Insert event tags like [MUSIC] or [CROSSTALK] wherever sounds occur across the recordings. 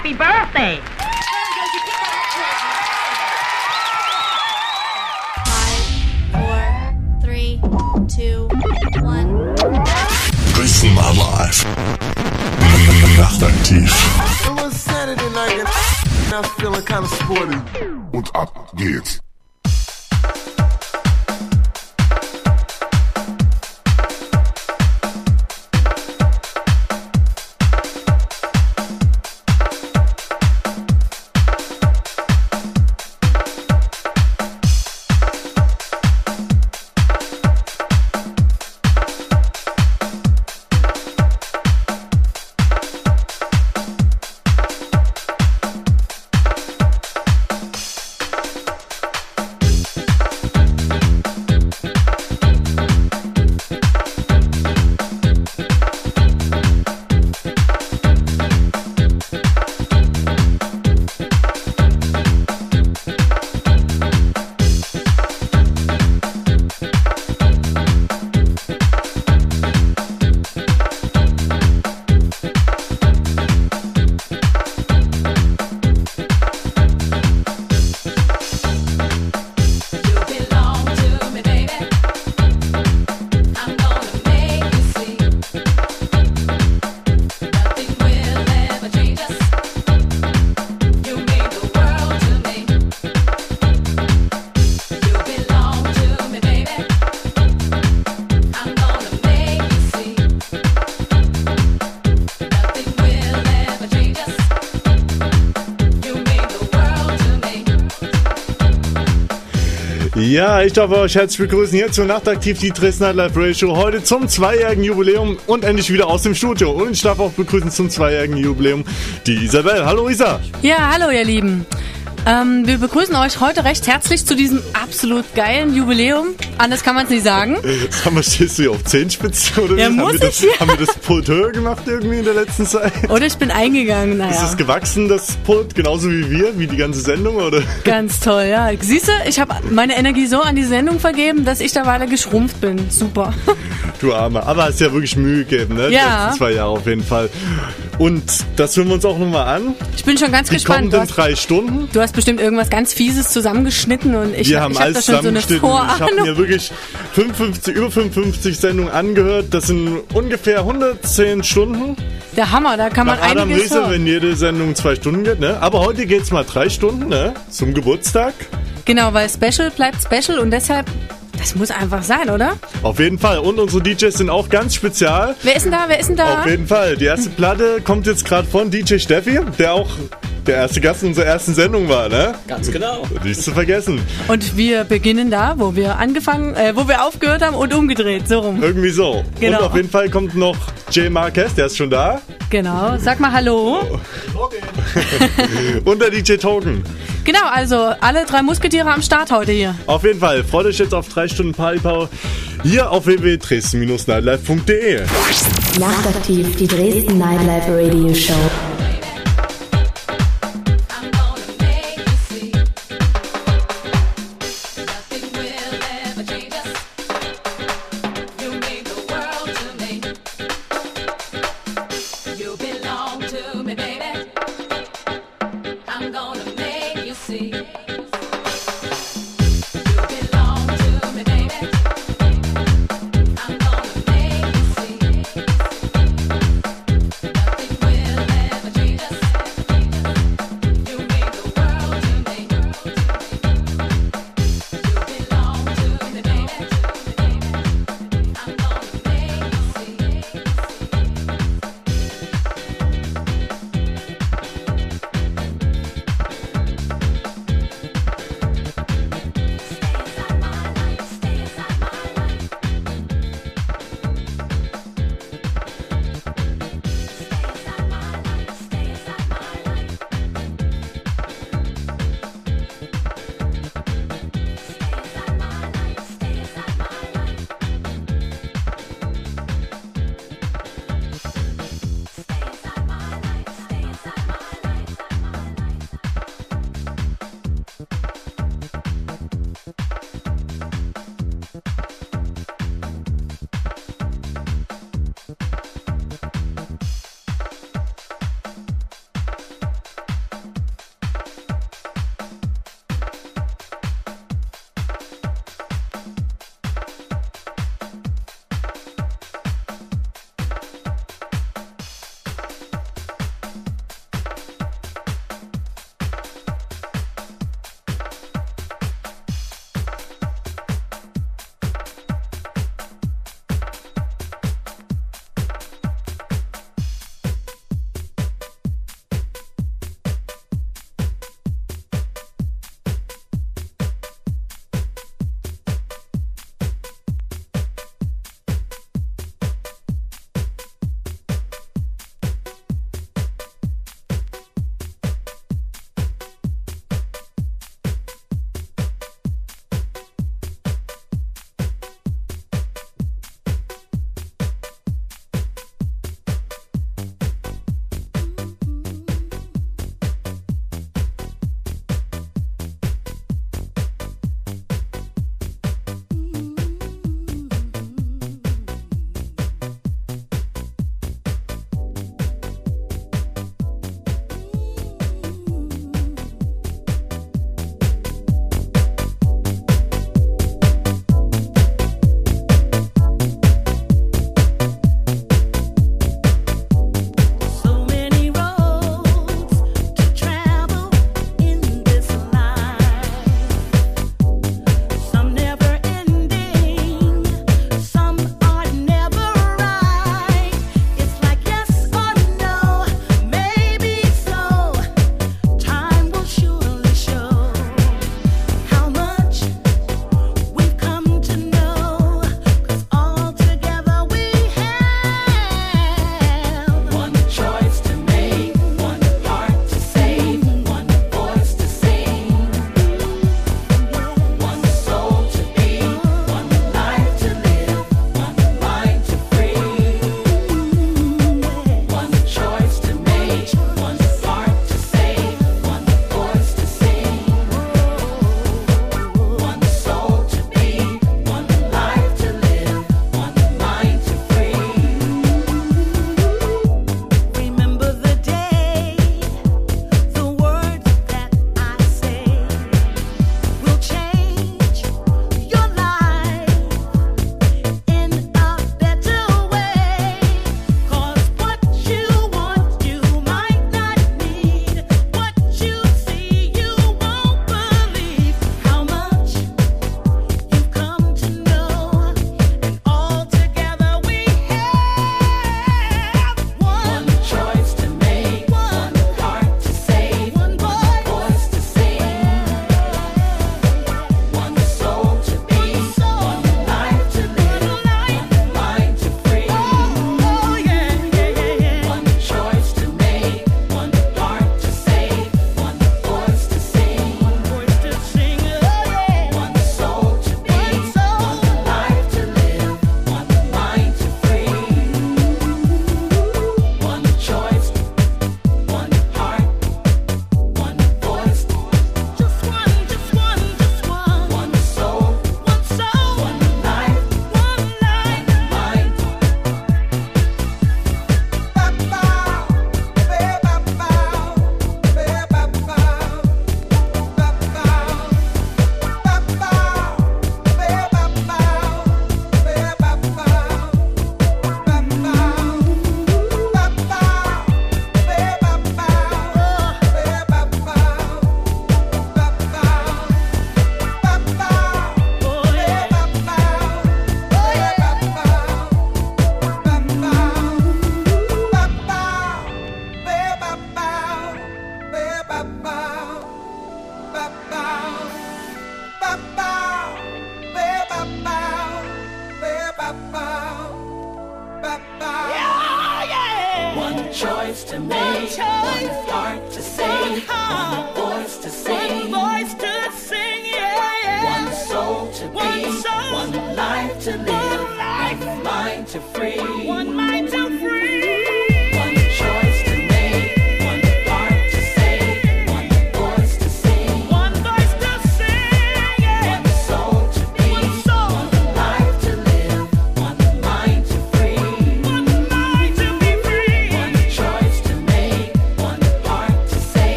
happy birthday. Five, four, three, two, one. Dresden mal live. Nachtaktiv. It was Saturday night and I'm feeling kind of sporty. Und ab geht's. Ja, ich darf euch herzlich begrüßen hier zur Nachtaktiv die Dresden Live Radio. Heute zum zweijährigen Jubiläum und endlich wieder aus dem Studio. Und ich darf auch begrüßen zum zweijährigen Jubiläum die Isabel. Hallo Isa. Ja, hallo ihr Lieben. Ähm, wir begrüßen euch heute recht herzlich zu diesem absolut geilen Jubiläum. Anders kann man es nicht sagen. [LAUGHS] Sag mal, stehst du hier auf Zehenspitzen oder Ja, wie? muss haben, wir ich das, haben wir das Pult höher gemacht irgendwie in der letzten Zeit? Oder ich bin eingegangen, Ist naja. es gewachsen, das Pult, genauso wie wir, wie die ganze Sendung, oder? Ganz toll, ja. Siehst du, ich habe meine Energie so an die Sendung vergeben, dass ich da weiter geschrumpft bin. Super. Du Arme. Aber hast ja wirklich Mühe gegeben, ne? Die Ja. letzten zwei Jahre auf jeden Fall. Und das hören wir uns auch nochmal an. Ich bin schon ganz Die gespannt. Kommenden hast, drei Stunden. du hast bestimmt irgendwas ganz Fieses zusammengeschnitten und ich, wir hab- haben ich hab da alles schon so eine zusammengeschnitten. Ich habe mir wirklich 55, über 55 Sendungen angehört. Das sind ungefähr 110 Stunden. Der Hammer, da kann man Nach Adam einiges Riese, hören. wenn jede Sendung zwei Stunden geht. Ne? Aber heute geht's mal drei Stunden ne? zum Geburtstag. Genau, weil Special bleibt Special und deshalb, das muss einfach sein, oder? Auf jeden Fall. Und unsere DJs sind auch ganz spezial. Wer ist denn da? Wer ist denn da? Auf jeden Fall. Die erste Platte kommt jetzt gerade von DJ Steffi, der auch der erste Gast in unserer ersten Sendung war, ne? Ganz genau. Nicht zu vergessen. Und wir beginnen da, wo wir angefangen, äh, wo wir aufgehört haben und umgedreht, so rum. Irgendwie so. Genau. Und auf jeden Fall kommt noch Jay Marquez, der ist schon da. Genau. Sag mal Hallo. [LAUGHS] Und der DJ Token. Genau, also alle drei Musketiere am Start heute hier. Auf jeden Fall, freut euch jetzt auf drei Stunden Partypower hier auf www.dresden-nightlife.de. Nachtaktiv, die Dresden Nightlife Radio Show.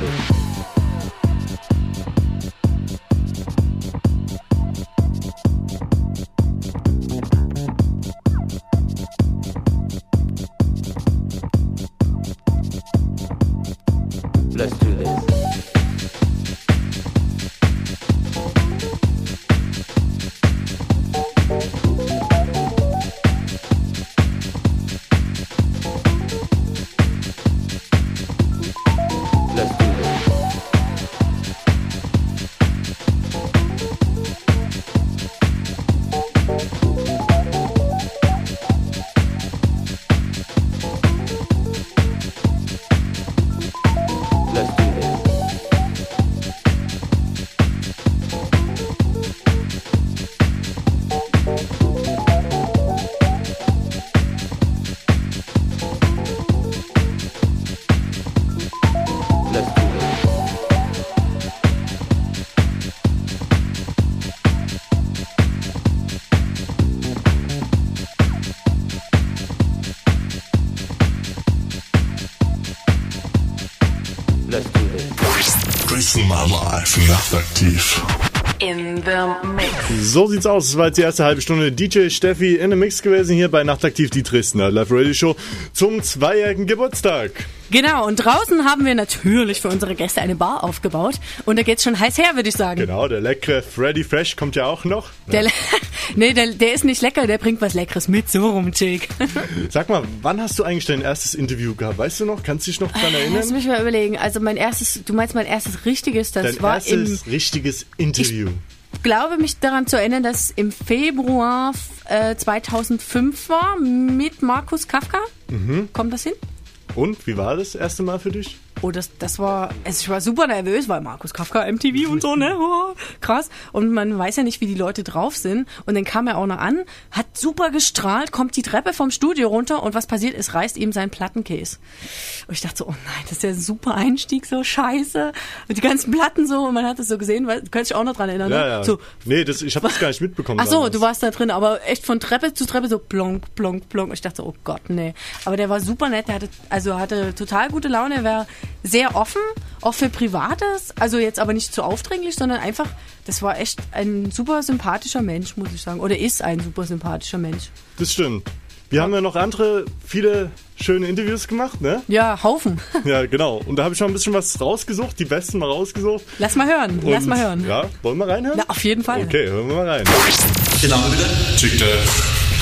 Thank you. So sieht's aus. Das war jetzt die erste halbe Stunde DJ Steffi in the Mix gewesen hier bei Nachtaktiv, die Dresdner Live Radio Show zum zweijährigen Geburtstag. Genau, und draußen haben wir natürlich für unsere Gäste eine Bar aufgebaut. Und da geht's schon heiß her, würde ich sagen. Genau, der leckere Freddy Fresh kommt ja auch noch. Der, le- [LAUGHS] nee, der, der ist nicht lecker, der bringt was Leckeres mit. So rum, Chick. [LAUGHS] Sag mal, wann hast du eigentlich dein erstes Interview gehabt? Weißt du noch? Kannst du dich noch dran Lass erinnern? mich mal überlegen. Also mein erstes, du meinst mein erstes richtiges, das Dein war im, erstes richtiges Interview. Glaube mich daran zu erinnern, dass im Februar äh, 2005 war mit Markus Kafka. Mhm. Kommt das hin? Und, wie war das erste Mal für dich? Oh, das, das war, also ich war super nervös, weil Markus Kafka MTV und so, ne? [LAUGHS] Oh, krass. Und man weiß ja nicht, wie die Leute drauf sind. Und dann kam er auch noch an, hat super gestrahlt, kommt die Treppe vom Studio runter und was passiert ist, reißt ihm sein Plattenkäse. Und ich dachte so, oh nein, das ist ja ein super Einstieg, so scheiße. Und die ganzen Platten so, und man hat das so gesehen, weil, du kannst dich auch noch dran erinnern, ne? Ja, ja. So, nee, das, ich habe das gar nicht mitbekommen. Ach so, damals. du warst da drin, aber echt von Treppe zu Treppe so plonk, plonk, plonk. Ich dachte, so, oh Gott, nee. Aber der war super nett, der hatte, also hatte total gute Laune, er war sehr offen, auch für Privates, also jetzt aber nicht zu aufdringlich, sondern einfach, das war echt ein super sympathischer Mensch, muss ich sagen. Oder ist ein super sympathischer Mensch. Das stimmt. Wir haben ja noch andere, viele schöne Interviews gemacht, ne? Ja, Haufen. [LAUGHS] Ja, genau. Und da habe ich schon ein bisschen was rausgesucht, die besten mal rausgesucht. Lass mal hören, lass Und- mal hören. Ja, wollen wir reinhören? Na, auf jeden Fall. Okay, hören wir mal rein. Der Name bitte? Chick Dale.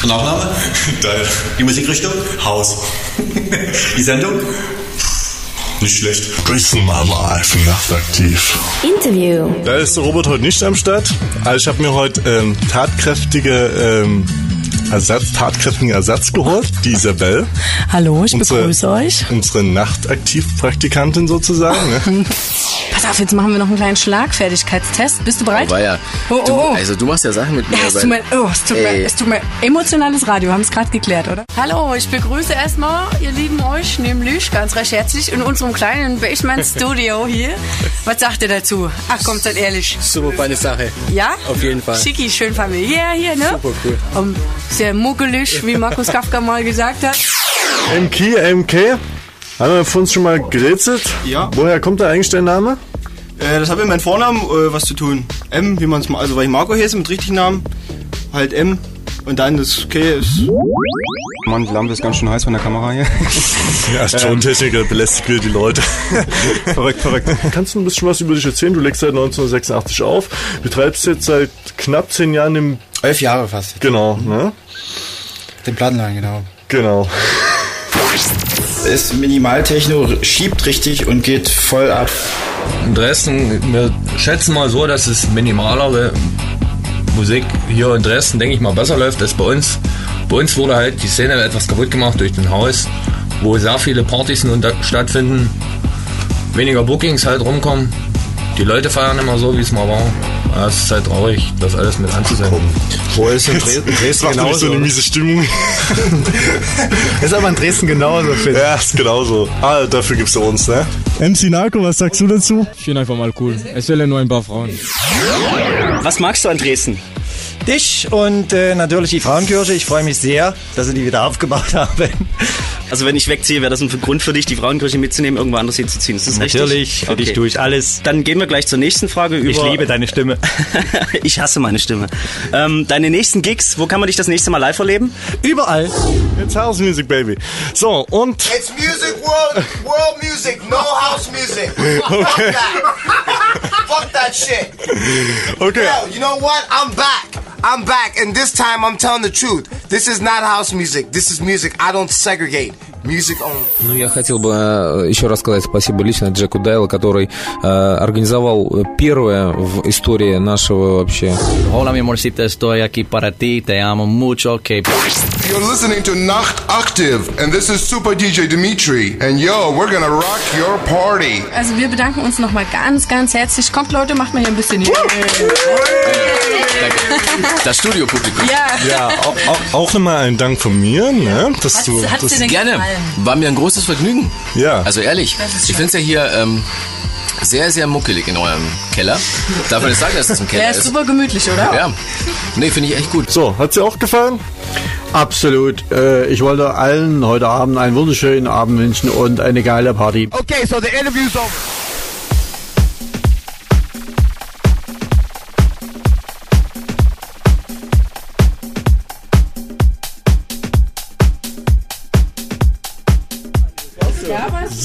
Der Nachname? Dale. Die Musikrichtung? Haus. [LAUGHS] Die Sendung? Nicht schlecht. Dresden My Life, nachtaktiv. Interview. Da ist der Robert heute nicht am Start. Also ich habe mir heute ähm, tatkräftige ähm, Ersatz, tatkräftigen Ersatz geholt, die Isabel. Hallo, ich Unsere- begrüße euch. Unsere Nachtaktivpraktikantin sozusagen. Ne? [LAUGHS] Pass auf, jetzt machen wir noch einen kleinen Schlagfertigkeitstest. Bist du bereit? War ja. Oh, oh, oh. also du machst ja Sachen mit mir. Ja, es tut mir, oh, es tut mir, es tut mir emotionales Radio, haben es gerade geklärt, oder? Hallo, ich begrüße erstmal, ihr Lieben, euch, nämlich ganz recht herzlich in unserem kleinen Basement-Studio hier. Was sagt ihr dazu? Ach, kommt seid ehrlich. Super feine Sache. Ja? Auf jeden Fall. Schicki, schön familiär hier, ne? Super cool. Um, sehr muckelig, wie Markus Kafka mal gesagt hat. MK, MK. Haben wir von uns schon mal gerätselt? Ja. Woher kommt da eigentlich der Name? Äh, das hat mit meinem Vornamen äh, was zu tun. M, wie man es mal, also weil ich Marco heiße mit richtigen Namen, halt M und dann das K ist. Mann, die Lampe ist ganz schön heiß von der Kamera hier. [LAUGHS] Ja, Tontechniker, belästigt wieder die Leute. [LAUGHS] verrückt, verrückt. Kannst du ein bisschen was über dich erzählen? Du legst seit 1986 auf, betreibst jetzt seit knapp zehn Jahren im... Elf Jahre fast. Genau, ne? Den Plattenladen, genau. Genau. [LAUGHS] Ist Minimaltechno, schiebt richtig und geht voll ab. In Dresden, wir schätzen mal so, dass es minimalere Musik hier in Dresden, denke ich mal, besser läuft als bei uns. Bei uns wurde halt die Szene etwas kaputt gemacht durch den Haus, wo sehr viele Partys nun stattfinden, weniger Bookings halt rumkommen. Die Leute feiern immer so, wie es mal war. Ja, Es ist halt traurig, das alles mit anzusehen. Wo ist in Dresden, Dresden Macht nicht so eine genauso? miese Stimmung. [LAUGHS] Ist aber in Dresden genauso, finde ja, ist genauso. Ah, dafür gibt's du uns, ne? MC Narco, was sagst du dazu? Ich finde einfach mal cool. Es will ja nur ein paar Frauen. Was magst du an Dresden? Dich und äh, natürlich die Frauenkirche. Ich freue mich sehr, dass sie die wieder aufgebaut haben. Also wenn ich wegziehe, wäre das ein Grund für dich, die Frauenkirche mitzunehmen, irgendwo anders hinzuziehen. Ist das Natürlich, richtig? für dich tue ich alles. Dann gehen wir gleich zur nächsten Frage über. Ich liebe deine Stimme. [LAUGHS] ich hasse meine Stimme. Ähm, deine nächsten Gigs, wo kann man dich das nächste Mal live erleben? Überall. Jetzt House Music, Baby. So, und... It's music world, world music, no house music. [LAUGHS] Fuck that. [LAUGHS] Fuck that shit. Okay. Yo, you know what? I'm back. I'm back, and this time I'm telling the truth. This is not house music. This is music. I don't segregate. Ну, я хотел бы э, еще раз сказать спасибо лично Джеку Дайлу, который э, организовал первое в истории нашего вообще. Hola mi amorcita, estoy aquí para ti, te amo mucho, que You're listening to Nacht Active, and this is Super DJ Dimitri. And yo, we're gonna rock your party. Also wir bedanken uns nochmal ganz, ganz herzlich. Kommt Leute, macht mal hier ein bisschen... Das Studiopublikum. Ja. Ja, auch, auch, auch immer ein Dank von mir, ne? Dass Hat's- du, hat's das, dir denn Gerne. gefallen? War mir ein großes Vergnügen. Ja. Also ehrlich, ist ich finde es ja hier ähm, sehr, sehr muckelig in eurem Keller. Darf man nicht sagen, dass es ein Keller Der ist super gemütlich, oder? Ja. Nee, finde ich echt gut. So, hat's dir auch gefallen? Absolut. Äh, Ich wollte allen heute Abend einen wunderschönen Abend wünschen und eine geile Party. Okay, so the interview's over.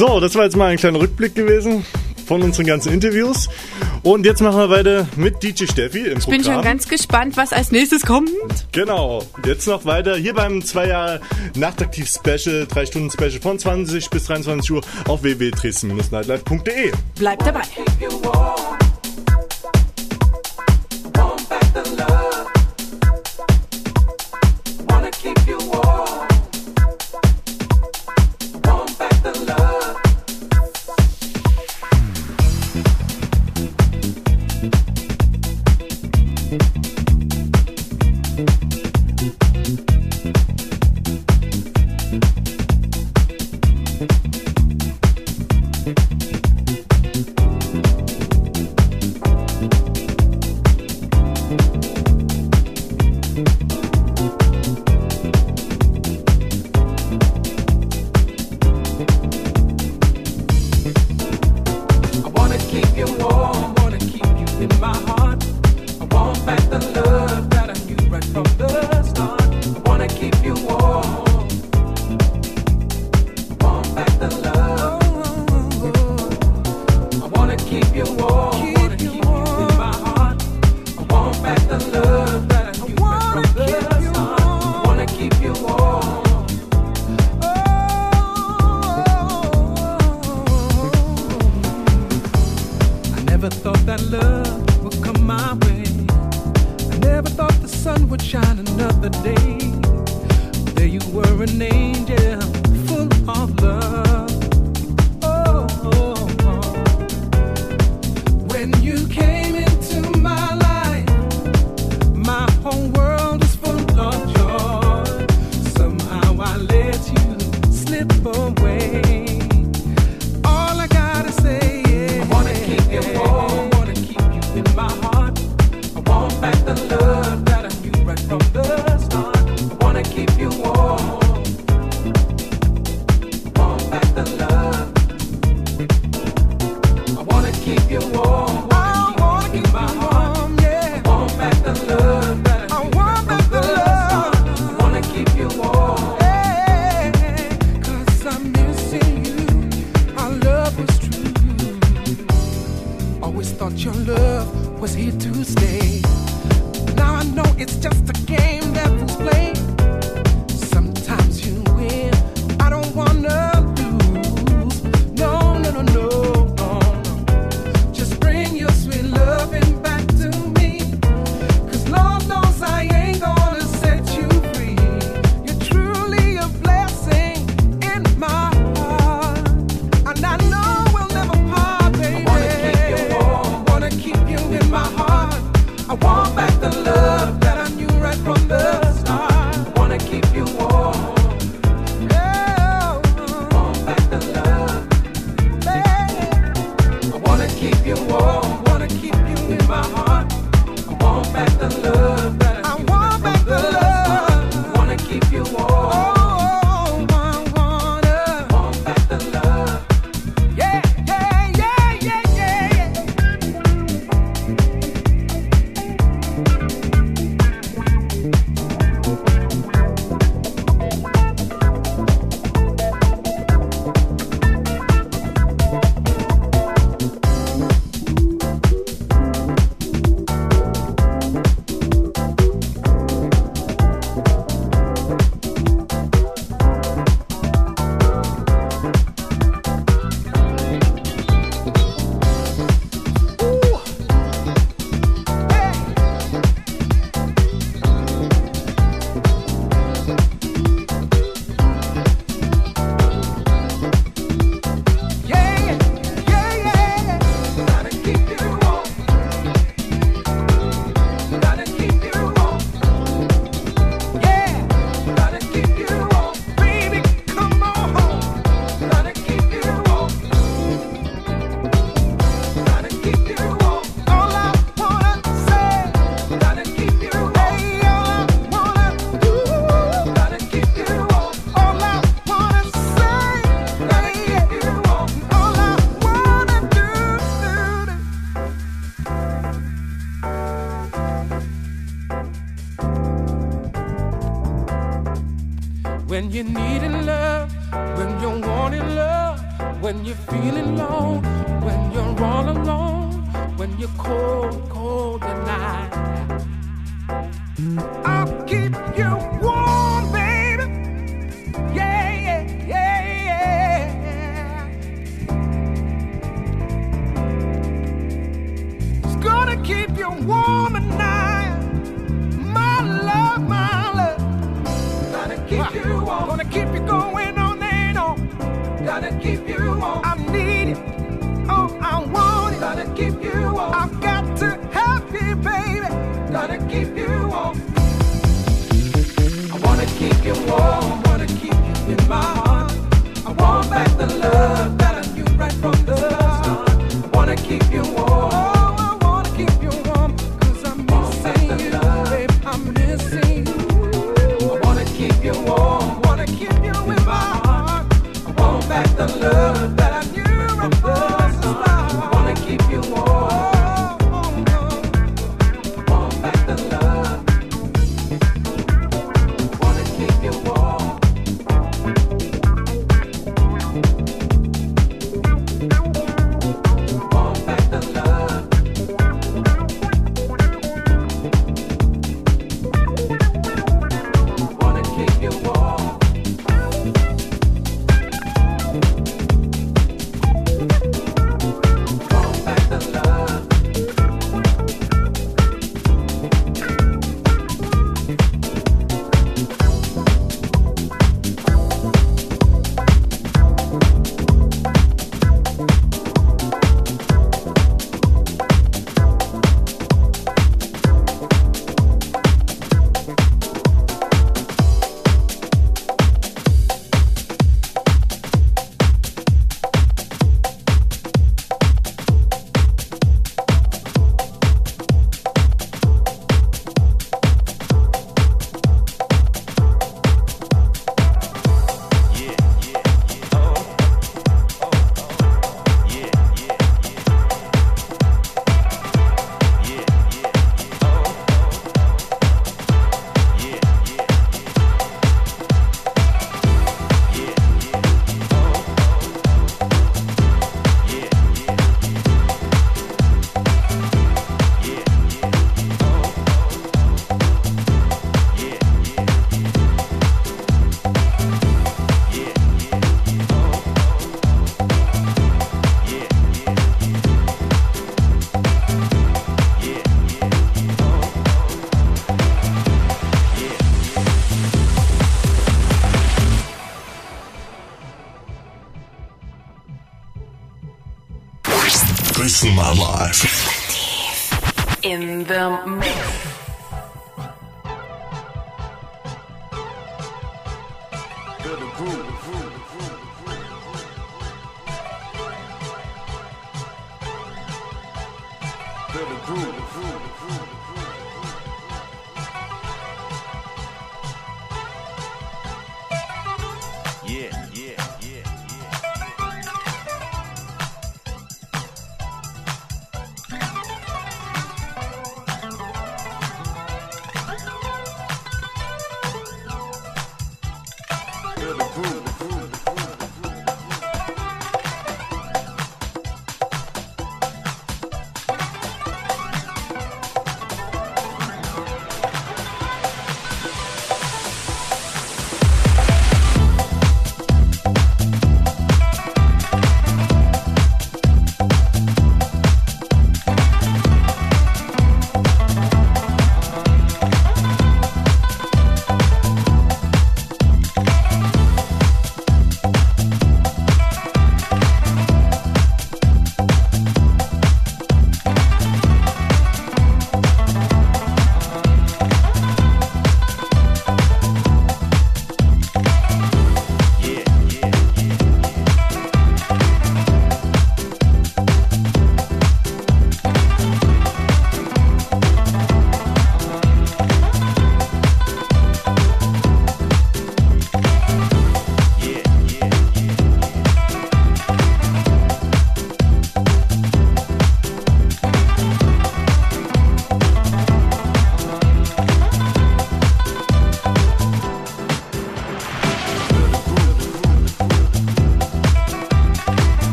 So, das war jetzt mal ein kleiner Rückblick gewesen von unseren ganzen Interviews. Und jetzt machen wir weiter mit DJ Steffi im ich Programm. Ich bin schon ganz gespannt, was als nächstes kommt. Genau. Jetzt noch weiter hier beim 2 Jahre Nachtaktiv Special, 3 Stunden Special von 20 bis 23 Uhr auf www.dresden-nightlife.de. Bleibt dabei.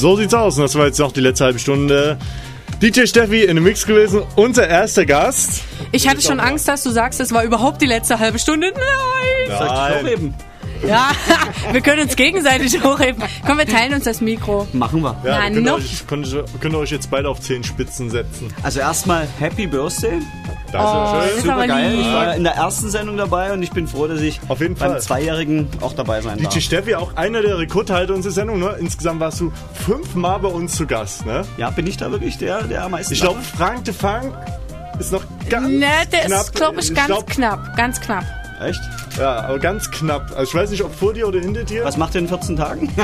So sieht's aus. Und das war jetzt noch die letzte halbe Stunde. DJ Steffi in dem Mix gewesen, unser erster Gast. Ich hatte schon Angst, dass du sagst, es war überhaupt die letzte halbe Stunde. Nein! Soll ich hochheben? Ja, [LAUGHS] wir können uns gegenseitig hochheben. Komm, wir teilen uns das Mikro. Machen wir. Ja, Na, wir können, noch. euch, könnt, könnt ihr euch jetzt beide auf zehn Spitzen setzen. Also erstmal Happy Birthday. Das ist Oh, schön. Super geil. Ich war in der ersten Sendung dabei und ich bin froh, dass ich Auf jeden beim Fall. Zweijährigen auch dabei sein darf. DJ Steffi, auch einer der Rekordhalter unserer Sendung. Ne? Insgesamt warst du fünfmal bei uns zu Gast. Ne? Ja, bin ich da wirklich der, der am meisten Ich glaube, Frank de Funk ist noch ganz Ne, der knapp. ist, glaube ich, ganz glaub- knapp. Ganz knapp. Echt? Ja, aber ganz knapp. Also ich weiß nicht, ob vor dir oder hinter dir. Was macht ihr in 14 Tagen? [LAUGHS]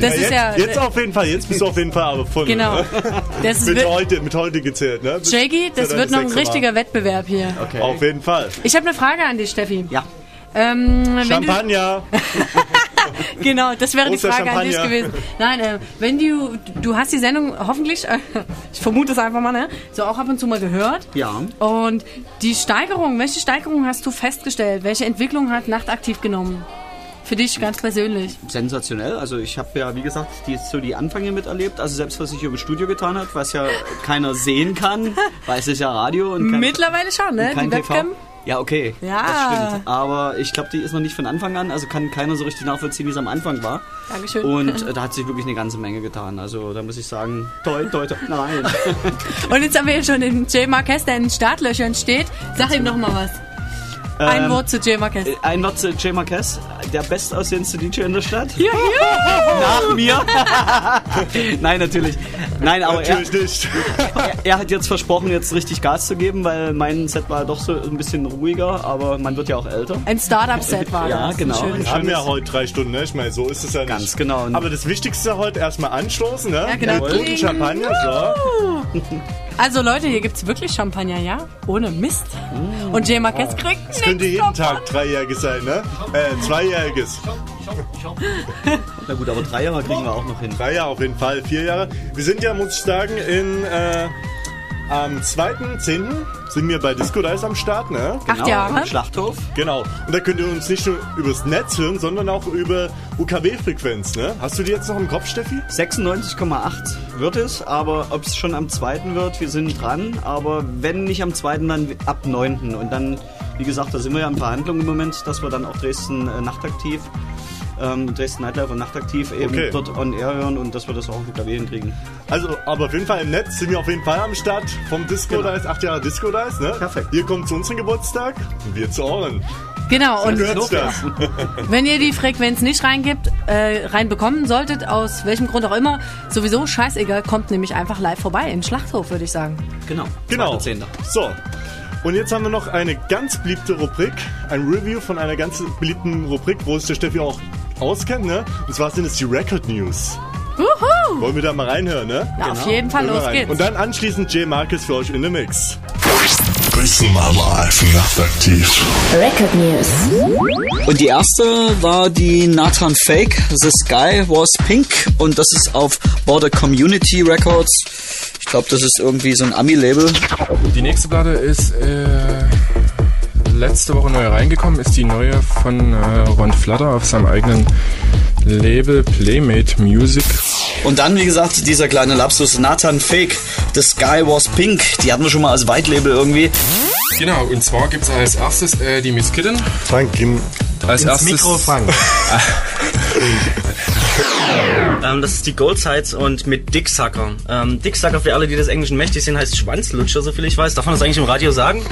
Das Ja, ist jetzt, ja. Jetzt auf jeden Fall. Jetzt bist du auf jeden Fall aber voll. Genau. Ne? [LAUGHS] Das mit, heute, mit heute gezählt. Ne? Bis- Jackie, das wird noch ein richtiger Mal. Wettbewerb hier. Okay. Auf jeden Fall. Ich habe eine Frage an dich, Steffi. Ja. Ähm, wenn du, Champagner. [LAUGHS] [LAUGHS] genau, das wäre die Frage an dich gewesen. Nein, äh, wenn du, du hast die Sendung hoffentlich, äh, ich vermute es einfach mal, ne, so auch ab und zu mal gehört. Ja. Und die Steigerung, welche Steigerung hast du festgestellt? Welche Entwicklung hat Nachtaktiv genommen? Für dich ganz persönlich. Sensationell. Also ich habe ja, wie gesagt, die, so die Anfänge miterlebt. Also selbst was ich über Studio getan hat, was ja keiner sehen kann, [LAUGHS] weil es ist ja Radio und kein, Mittlerweile schon, ne? Die TV. Ja, okay. Ja. Das stimmt. Aber ich glaube, die ist noch nicht von Anfang an. Also kann keiner so richtig nachvollziehen, wie es am Anfang war. Dankeschön. Und äh, [LAUGHS] da hat sich wirklich eine ganze Menge getan. Also da muss ich sagen, toi, toi, toi. Nein. [LAUGHS] Und jetzt haben wir hier schon den Jay Marquez, der in den Startlöchern steht. Sag ihm doch mal was. Ein Ähm, Wort zu Jay Marquez. Äh, Ein Wort zu Jay Marquez, der bestaussehendste DJ in der Stadt. Ja, ja. [LAUGHS] Nach mir. [LAUGHS] Nein, natürlich. Nein, aber er, Natürlich nicht. er, er hat jetzt versprochen, jetzt richtig Gas zu geben, weil mein Set war doch so ein bisschen ruhiger, aber man wird ja auch älter. Ein Startup-Set war [LAUGHS] Ja, das. Genau. Wir haben ja heute drei Stunden, ne? Ich meine, so ist es ja nicht. Ganz genau. Aber das Wichtigste heute erstmal anstoßen, ne? Ja, genau. Mit guten. Champagner, so. Also Leute, hier gibt's wirklich Champagner, ja? Ohne Mist. Und Jay Marquez kriegt Das könnte jeden davon. Tag dreijähriges sein, ne? Äh, zweijähriges. Na gut, aber drei Jahre kriegen wir auch noch hin. Drei Jahre auf jeden Fall, vier Jahre. Wir sind ja, muss ich sagen, in äh, am 2.10. sind wir bei Disco Dice am Start, ne? Acht Genau, Jahre. im Schlachthof. Genau. Und da könnt ihr uns nicht nur übers Netz hören, sondern auch über UKW-Frequenz, ne? Hast du die jetzt noch im Kopf, Steffi? 96,8 wird es, aber ob es schon am 2. wird, wir sind dran. Aber wenn nicht am 2., dann ab 9. Und dann, wie gesagt, da sind wir ja in Verhandlungen im Moment, dass wir dann auch Dresden äh, nachtaktiv, ähm, Dresden Nightlife und nachtaktiv eben Okay. dort on air hören und dass wir das auch auf UKW hinkriegen. Also, aber auf jeden Fall im Netz sind wir auf jeden Fall am Start vom Disco Genau. Dice, acht Jahre Disco Dice, ne? Perfekt. Ihr kommt zu unserem Geburtstag und wir zu euren. Genau, Und [LAUGHS] wenn ihr die Frequenz nicht reingibt, äh, reinbekommen solltet, aus welchem Grund auch immer, sowieso scheißegal, kommt nämlich einfach live vorbei in Schlachthof, würde ich sagen. Genau. Genau. 2.10.. So. Und jetzt haben wir noch eine ganz beliebte Rubrik, ein Review von einer ganz beliebten Rubrik, wo sich der Steffi auch auskennt, ne? Und zwar sind es die Record News. Wuhu! Wollen wir da mal reinhören, ne? Na, auf jeden Fall, los geht's. Und dann anschließend Jay Marcus für euch in the Mix. Grüßen mal live, nachtaktiv. Record News. Und die erste war die Nathan Fake, The Sky Was Pink und das ist auf Border Community Records. Ich glaube, das ist irgendwie so ein Ami-Label. Die nächste Platte ist äh, letzte Woche neu reingekommen, ist die neue von äh, Ron Flutter auf seinem eigenen Label Playmate Music. Und dann, wie gesagt, dieser kleine Lapsus Nathan Fake, The Sky Was Pink. Die hatten wir schon mal als White Label irgendwie. Genau, und zwar gibt es als erstes äh, die Miss Kitten. Frank, gib als ins erstes Mikro, Frank. [LAUGHS] Ähm, das ist die Gold Sides und mit Dicksucker. Ähm, Dicksucker, für alle, die des Englischen mächtig sind, heißt Schwanzlutscher, so viel ich weiß. Darf man das eigentlich im Radio sagen?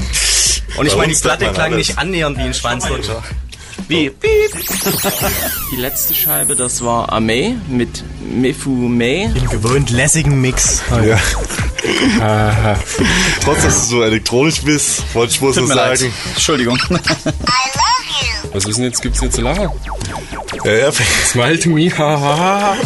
Und ich meine, die Platte klang alles. nicht annähernd wie ein Schwanzlutscher. Wie? Piep. Die letzte Scheibe, das war Ame mit Mefu May. Im gewöhnt lässigen Mix. Ja. Trotz, dass du so elektronisch bist, wollte ich bloß Tut so mir leid. sagen. Was ist denn jetzt? Gibt's jetzt zu lachen? Ja, ja. Smile to me, haha.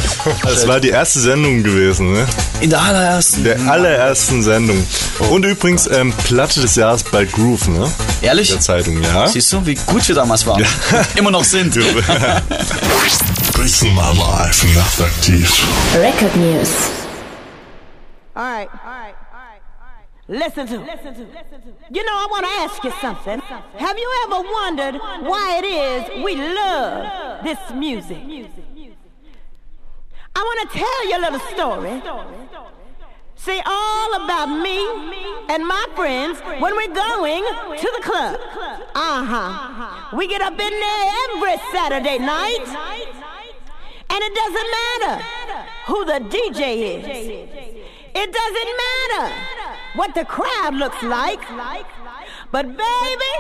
Das war die erste Sendung gewesen, ne? In der allerersten. Der allerersten Sendung. Und übrigens ähm, Platte des Jahres bei Groove, ne? Ehrlich? Der Zeitung, ja. Siehst du, wie gut wir damals waren? [LAUGHS] Immer noch sind. Grüßen [LAUGHS] mal live, nachtaktiv. Record News. Alright. Listen to. Listen to. You know, I want to ask you something. Have you ever wondered why it is we love this music? I want to tell you a little story. See, all about me and my friends when we're going to the club. Uh huh. We get up in there every Saturday night, and it doesn't matter who the DJ is. It doesn't matter what the crowd looks like. But baby,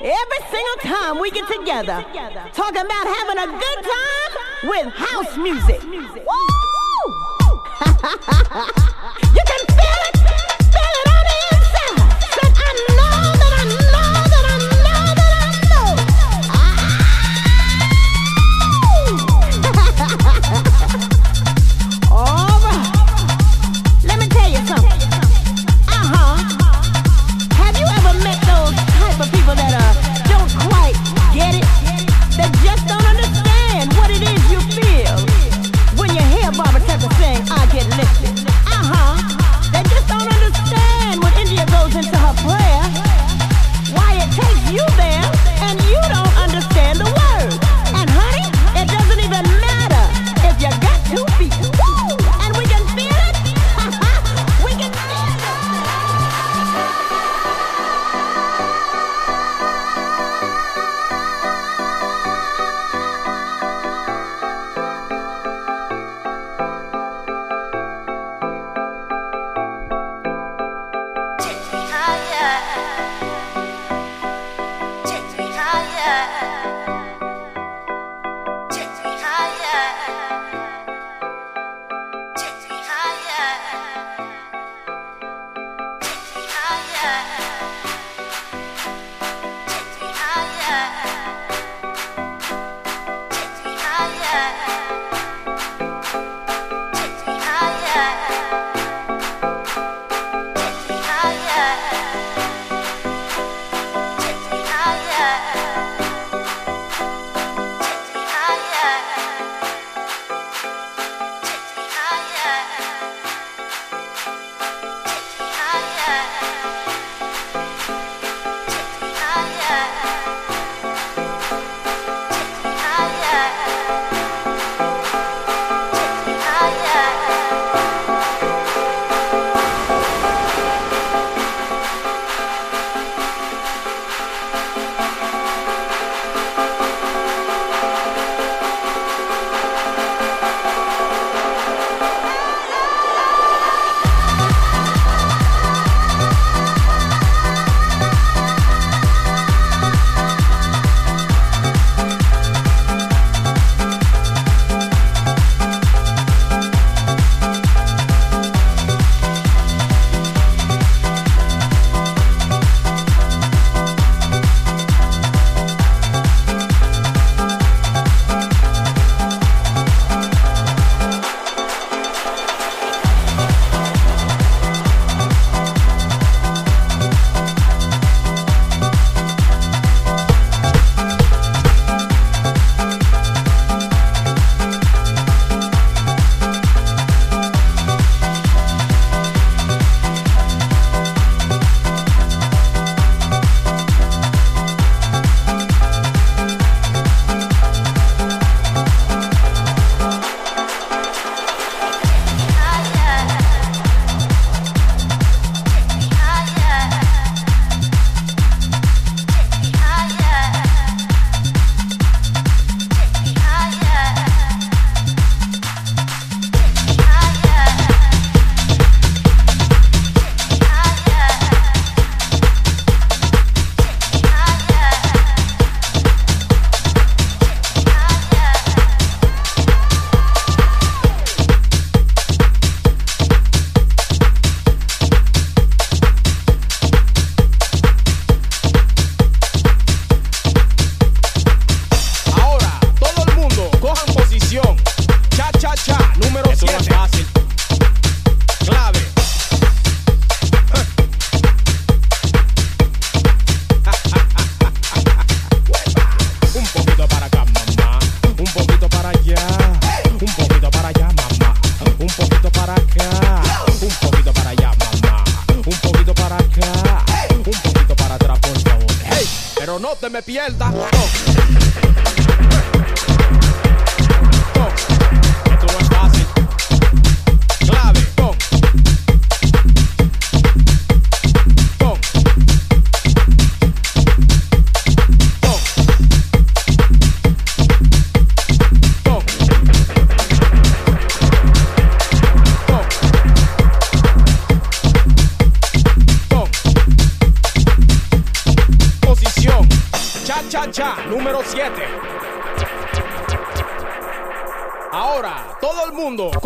every single time we get together, talking about having a good time with house music. Woo! [LAUGHS]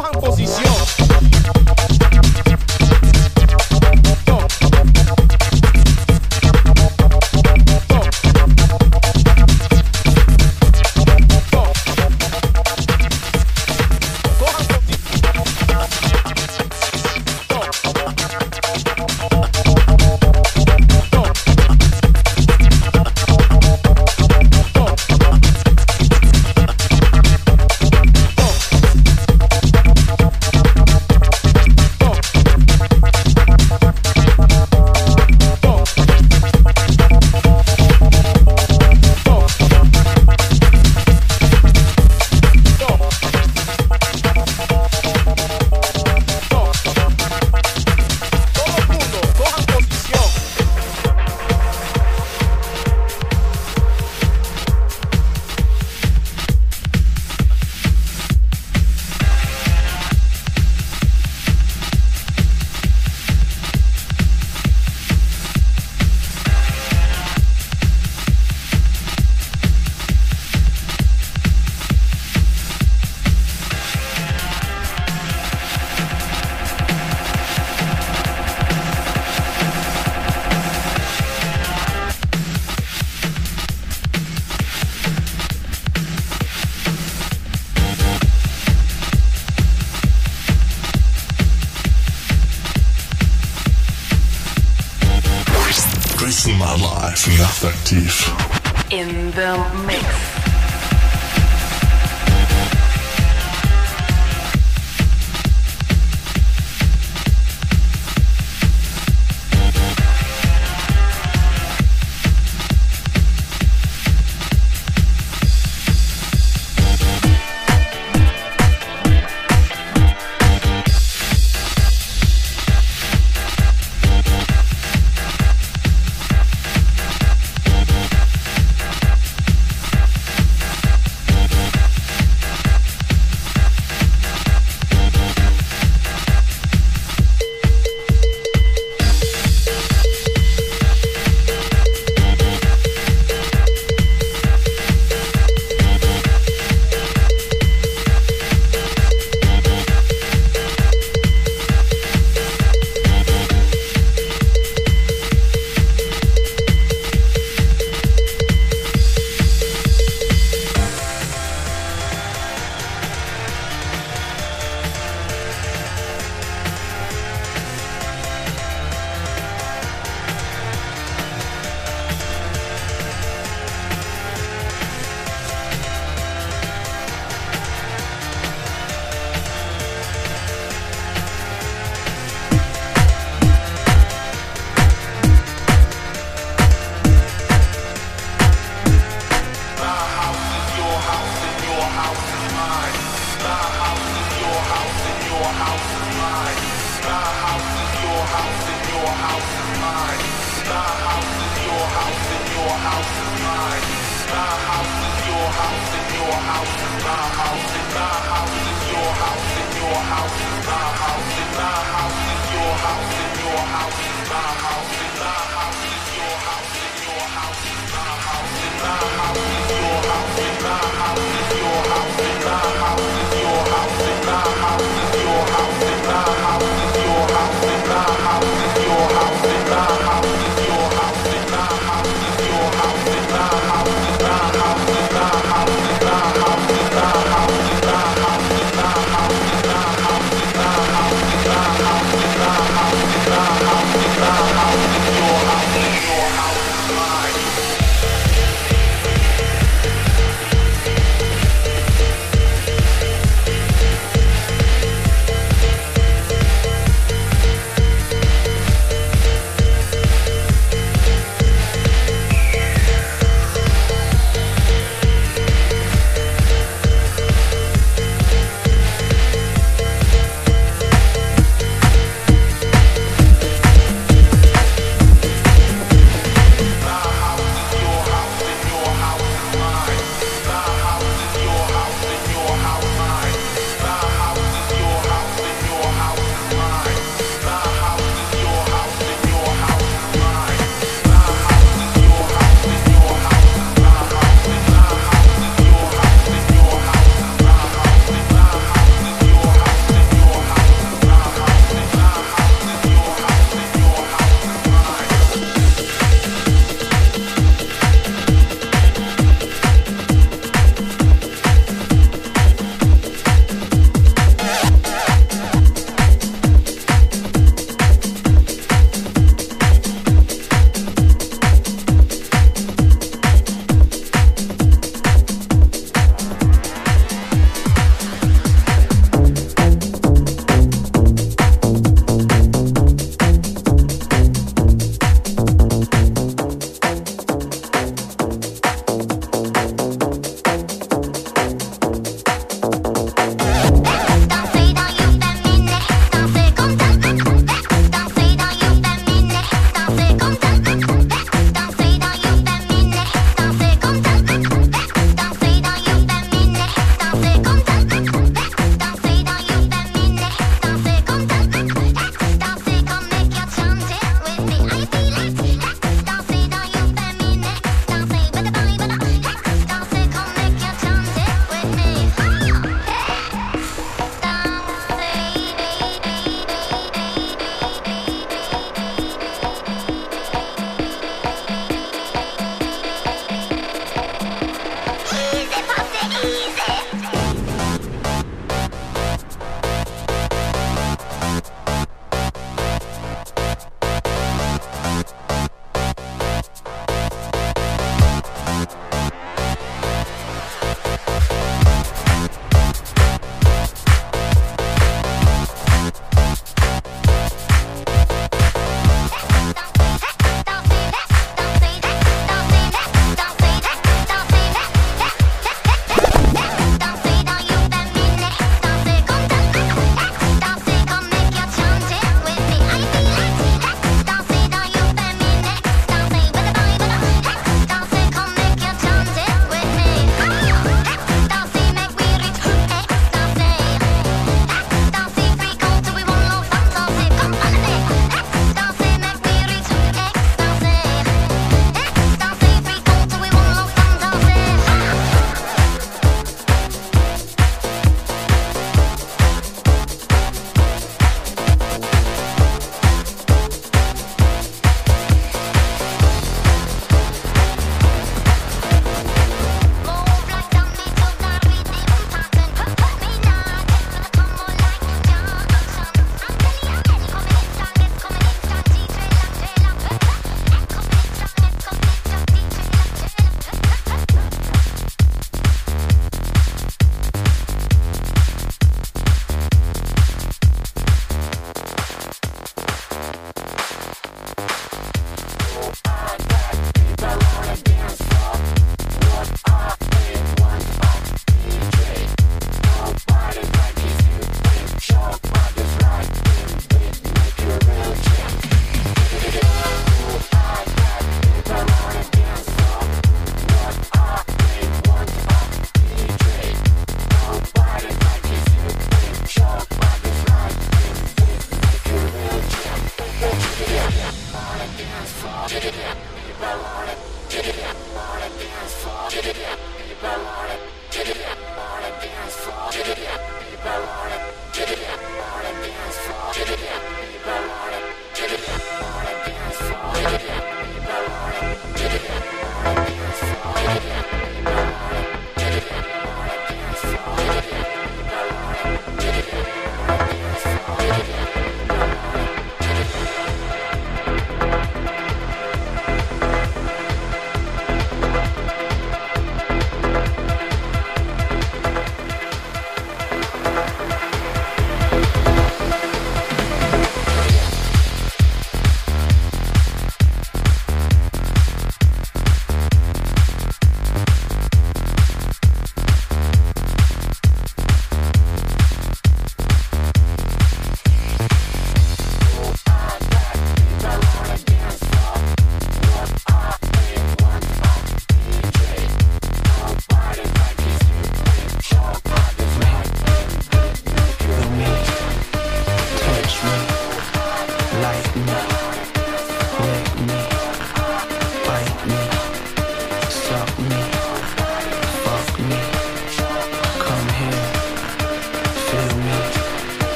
cojan posición.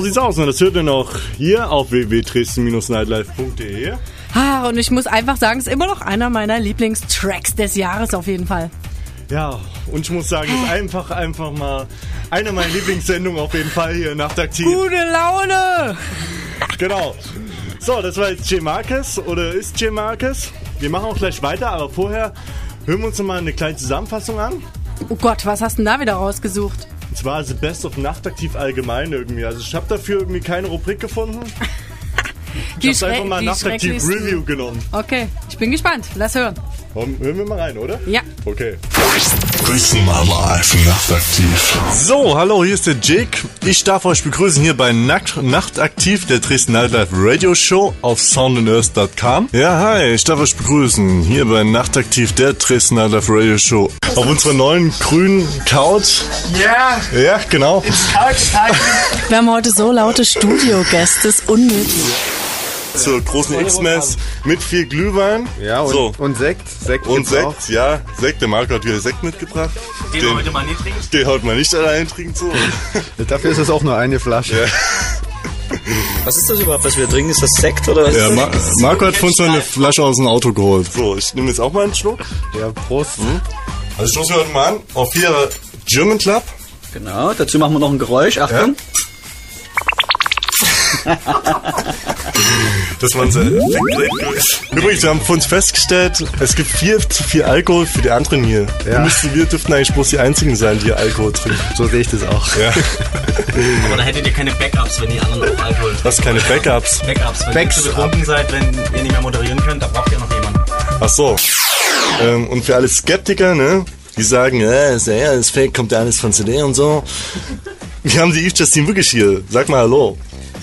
So sieht's aus und das hört ihr noch hier auf www.dresden-nightlife.de. Ah, und ich muss einfach sagen, es ist immer noch einer meiner Lieblingstracks des Jahres auf jeden Fall. Ja, und ich muss sagen, es ist einfach, einfach mal eine meiner Lieblingssendungen auf jeden Fall hier nachtaktiv. Gute Laune! Genau. So, das war jetzt J. Marcus oder ist J. Marcus. Wir machen auch gleich weiter, aber vorher hören wir uns noch mal eine kleine Zusammenfassung an. Oh Gott, was hast du denn da wieder rausgesucht? Und zwar The Best of Nachtaktiv allgemein irgendwie. Also ich habe dafür irgendwie keine Rubrik gefunden. [LAUGHS] Die Ich habe einfach mal Nachtaktiv Review genommen. Okay, ich bin gespannt. Lass hören. Komm, hören wir mal rein, oder? Ja. Okay. Dresden Nightlife nachtaktiv. So, hallo, hier ist der Jake. Ich darf euch begrüßen hier bei Nacht, Nachtaktiv, der Dresden Nightlife Radio Show auf soundandearth.com. Ja, hi, ich darf euch begrüßen hier bei Nachtaktiv, der Dresden Nightlife Radio Show auf unserer neuen grünen Couch. Ja, Ja, genau. Couch-Time. Wir haben heute so laute Studiogäste, ist unnötig. Zur großen X-Mess mit viel Glühwein. Ja, und, so. und Sekt. Sekt Und Sekt, auch. ja. Sekt, der Marco hat wieder Sekt mitgebracht. Den wir heute mal nicht trinken. Den heute mal nicht allein trinken so. [LAUGHS] Dafür ist es auch nur eine Flasche. [LAUGHS] Was ist das überhaupt, was wir trinken? Ist das Sekt oder was? Ja, Ma das? Marco hat von so eine Flasche aus dem Auto geholt. So, ich nehme jetzt auch mal einen Schluck. Ja, Prost. Also stoßen wir heute mal an auf hier German Club. Genau, dazu machen wir noch ein Geräusch. Achtung. [LAUGHS] Das war unser Effektgerät. Übrigens, wir haben für uns festgestellt, es gibt viel zu viel Alkohol für die anderen hier. Ja. Wir, wir dürften eigentlich bloß die Einzigen sein, die hier Alkohol trinken. So sehe ich das auch. Ja. [LAUGHS] Aber da hättet ihr keine Backups, wenn die anderen auch Alkohol trinken. Was, keine Backups? Backups, wenn Backs- ihr zu betrunken seid, wenn ihr nicht mehr moderieren könnt, da braucht ihr noch jemanden. Ach so. Ähm, und für alle Skeptiker, ne, die sagen, äh, ist ja ja, ist fake, kommt ja alles von CD und so. Wir haben die Eve Justine wirklich hier. Sag mal Hallo.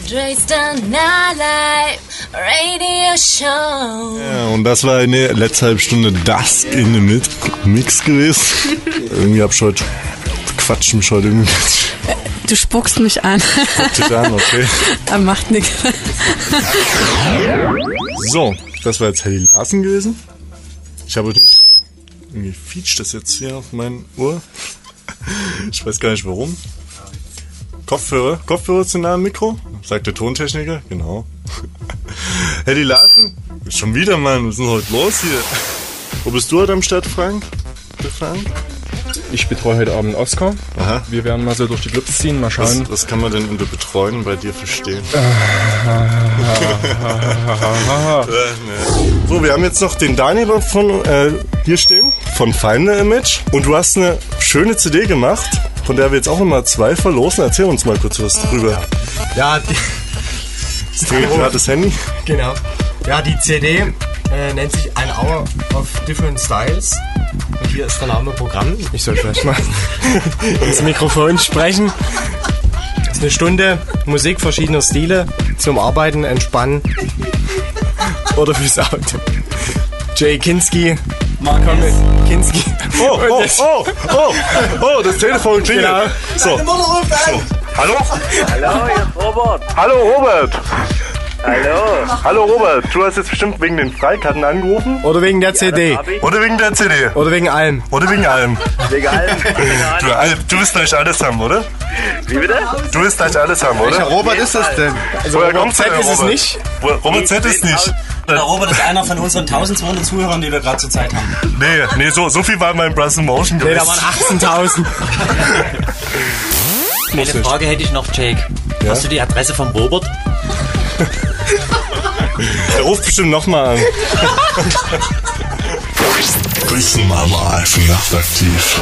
Dresden Nightlife Radio Show. Ja, und das war in der letzten halben Stunde das in the Mid Mix gewesen. [LAUGHS] irgendwie hab ich heute Quatsch mich heute irgendwie Du spuckst mich an. dich an, okay. [LAUGHS] Er macht nichts. So, das war jetzt Helly Larsen gewesen. Ich habe. Irgendwie featscht das jetzt hier auf mein Ohr. Ich weiß gar nicht warum. Kopfhörer. Kopfhörer zu nah am Mikro? Sagt der Tontechniker. Genau. [LAUGHS] Helly Larsen? Schon wieder, Mann. Was ist denn heute los hier? Wo bist du heute am Start, Frank? Der Frank? Ich betreue heute Abend Oscar. Aha. Wir werden mal so durch die Clubs ziehen, mal Was, schauen. was kann man denn unter Betreuen bei dir verstehen? So, wir haben jetzt noch den Daniel von äh, hier stehen, von Feinde Image. Und du hast eine schöne CD gemacht, von der wir jetzt auch nochmal zwei verlosen. Erzähl uns mal kurz was drüber. Ja, die, Das das Handy. genau. Ja, die CD äh, nennt sich An Hour of Different Styles. Hier ist der Name Programm. Ich soll vielleicht mal [LAUGHS] ins Mikrofon sprechen. ist eine Stunde Musik verschiedener Stile zum Arbeiten, Entspannen oder fürs Auto. Jay Kinski, mit. Kinski. Oh, oh, oh, oh, oh, das Telefon klingelt. Genau. So. so. Hallo? Hallo, hier ist Robert. Hallo Robert. Hallo. Hallo Robert, du hast jetzt bestimmt wegen den Freikarten angerufen? Oder wegen der CD. Oder wegen der CD? Oder wegen allem. Oder wegen allem? Wegen allem. [LAUGHS] Du. Al- du wirst gleich alles haben, oder? Wie bitte? Du wirst gleich alles haben, oder? Welcher Robert ist das denn? Also Woher Robert Z ist es Robert? nicht. Wo- Robert Z ist nicht. Der Robert ist einer von unseren 1200 Zuhörern, die wir gerade zur Zeit haben. Nee, nee, so, so viel war mein Brass in Motion Nee, da waren 18.000. Eine Frage hätte ich noch, Jake. Ja? Hast du die Adresse vom Robert? Der ruft bestimmt nochmal an. Mal live nachtaktiv.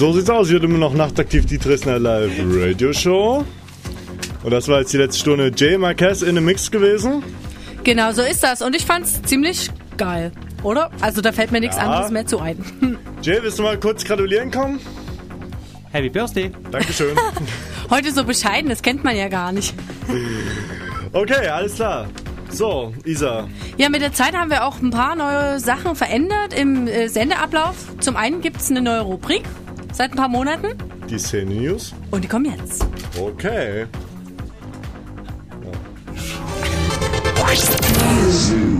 So sieht's aus. Hier immer noch nachtaktiv die Dresdner Live Radio Show. Und das war jetzt die letzte Stunde Jay Marquez in dem Mix gewesen. Genau so ist das. Und ich fand's ziemlich geil, oder? Also da fällt mir nichts Ja. anderes mehr zu ein. [LAUGHS] Jay, willst du mal kurz gratulieren kommen? Happy Birthday. Dankeschön. [LAUGHS] Heute so bescheiden, das kennt man ja gar nicht. okay, alles klar. So, Isa. Ja, mit der Zeit haben wir auch ein paar neue Sachen verändert im äh, Sendeablauf. Zum einen gibt's eine neue Rubrik seit ein paar Monaten Die Szene News. und die kommen jetzt. Okay.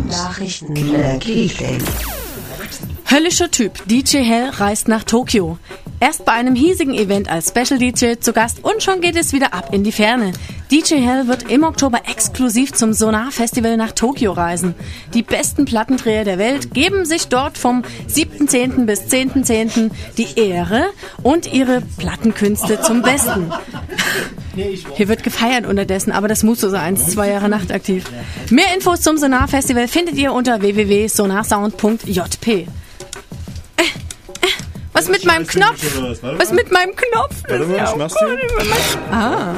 Nachrichten. Höllischer Typ, DJ Hell reist nach Tokio. Erst bei einem hiesigen Event als Special DJ zu Gast und schon geht es wieder ab in die Ferne. DJ Hell wird im Oktober exklusiv zum Sonar Festival nach Tokio reisen. Die besten Plattendreher der Welt geben sich dort vom 7.10. bis 10.10. die Ehre und ihre Plattenkünste zum Besten. Hier wird gefeiert unterdessen, aber das muss so sein. Zwei Jahre nachtaktiv. Mehr Infos zum Sonar Festival findet ihr unter www.sonarsound.jp. Was mit meinem Knopf? Was mit meinem Knopf? Warte mal, ich mach's dir. Ah.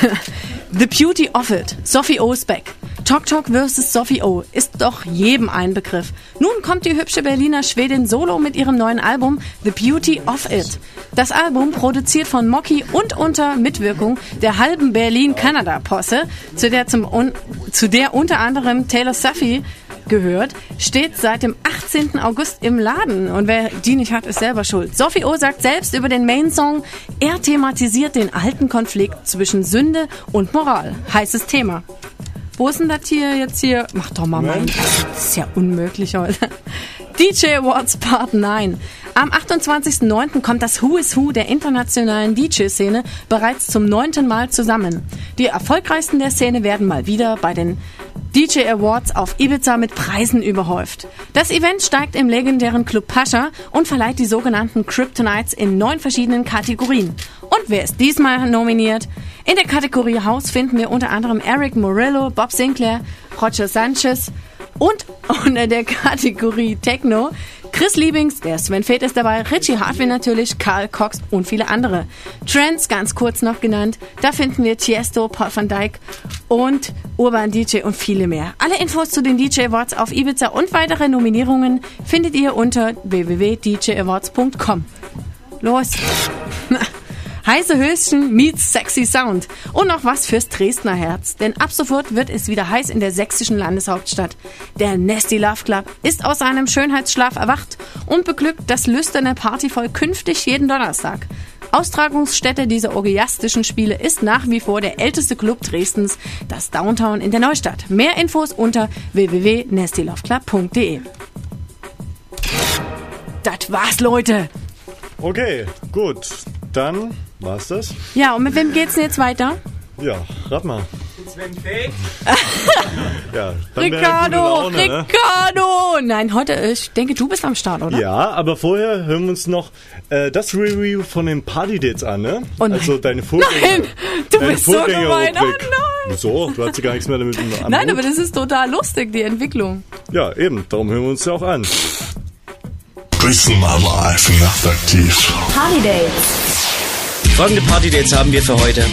[LAUGHS] The Beauty of It. Sophie O ist back. Talk Talk vs. Sophie O ist doch jedem ein Begriff. Nun kommt die hübsche Berliner Schwedin solo mit ihrem neuen Album The Beauty of It. Das Album, produziert von Mocky und unter Mitwirkung der halben Berlin-Kanada-Posse, zu der, zu der unter anderem Taylor Suffy gehört, steht seit dem 18. August im Laden. Und wer die nicht hat, ist selber schuld. Sophie O sagt selbst über den Main-Song, er thematisiert den alten Konflikt zwischen Sünde und Moral. Heißes Thema. Wo ist denn das hier jetzt hier? Mach doch mal mein. Das ist ja unmöglich heute. DJ Awards Part 9. Am 28.09. kommt das Who is Who der internationalen DJ-Szene bereits zum neunten Mal zusammen. Die erfolgreichsten der Szene werden mal wieder bei den DJ Awards auf Ibiza mit Preisen überhäuft. Das Event steigt im legendären Club Pascha und verleiht die sogenannten Kryptonites in neun verschiedenen Kategorien. Und wer ist diesmal nominiert? In der Kategorie House finden wir unter anderem Eric Morello, Bob Sinclair, Roger Sanchez und [LAUGHS] unter der Kategorie Techno Chris Liebings, der Sven Feth ist dabei, Richie Hartwell natürlich, Karl Cox und viele andere. Trends ganz kurz noch genannt, da finden wir Tiesto, Paul van Dyk und Urban DJ und viele mehr. Alle Infos zu den DJ Awards auf Ibiza und weitere Nominierungen findet ihr unter www.djawards.com. Los! [LAUGHS] Heiße Höschen meets sexy Sound. Und noch was fürs Dresdner Herz. Denn ab sofort wird es wieder heiß in der sächsischen Landeshauptstadt. Der Nasty Love Club ist aus seinem Schönheitsschlaf erwacht und beglückt das lüsterne Partyvolk künftig jeden Donnerstag. Austragungsstätte dieser orgiastischen Spiele ist nach wie vor der älteste Club Dresdens, das Downtown in der Neustadt. Mehr Infos unter www.nastyloveclub.de. Das war's, Leute. Okay, gut. Dann war's das. Ja, und mit wem geht's denn jetzt weiter? Ja, rat mal. Sven Fake. [LAUGHS] Ja, Ricardo, Laune, ne? Ricardo! Nein, heute, ich denke, du bist am Start, oder? Ja, aber vorher hören wir uns noch äh, das Review von den Party-Dates an, ne? Oh nein. Also deine Vorgänger. Nein, du deine bist so gemein. Oh Vorgängerrubrik. Wieso? Du hast ja gar nichts mehr damit am Nein, Hut. aber das ist total lustig, die Entwicklung. Ja, eben. Darum hören wir uns ja auch an. Grüßen mal live nachtaktiv. Party Dates. Folgende Partydates haben wir für heute.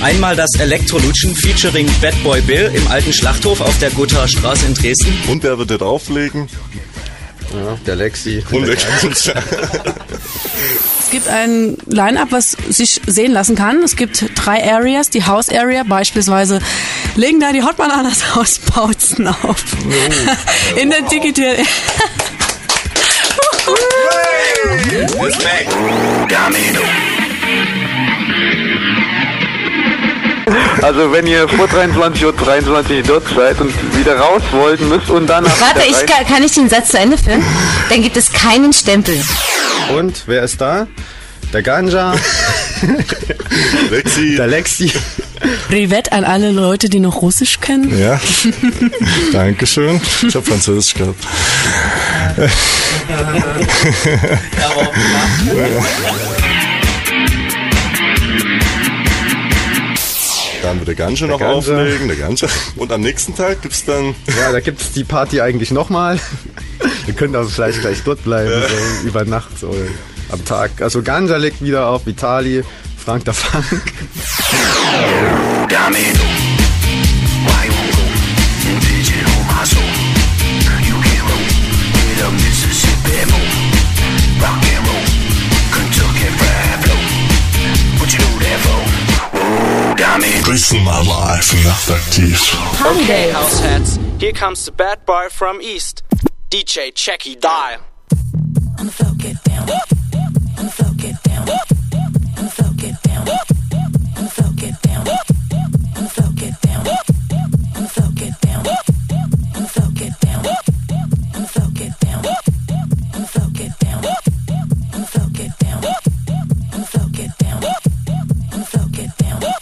Einmal das Elektrolutschen featuring Bad Boy Bill im alten Schlachthof auf der Gothaer Straße in Dresden. Und wer wird dort auflegen? Ja, der Lexi. Und der. [LAUGHS] Es gibt ein Line-Up, was sich sehen lassen kann. Es gibt drei Areas. Die House Area beispielsweise legen da die Hot Bananas Hausbautzen [LAUGHS] auf. In der Digital... Respekt. Also wenn ihr vor 23 Uhr 23 dort seid und wieder raus wollt, müsst und dann Warte, ich kann, kann ich den Satz zu Ende führen? Dann gibt es keinen Stempel. Und wer ist da? Der Ganja. [LAUGHS] Lexi. Der Lexi. Privet an alle Leute, die noch Russisch kennen. Ja. [LAUGHS] Dankeschön. Ich habe Französisch gehabt. [LAUGHS] Dann wird der Ganja noch Ganja. auflegen, der Ganja. Und am nächsten Tag gibt's dann. Ja, da gibt's die Party eigentlich nochmal. Ihr könnt aber vielleicht gleich dort bleiben, so über Nacht oder am Tag. Also Ganja legt wieder auf, Vitali, Frank der Funk. Grüßen mal live nachtaktiv. Party House heads, here comes the bad boy from East. DJ Checky Dial. años.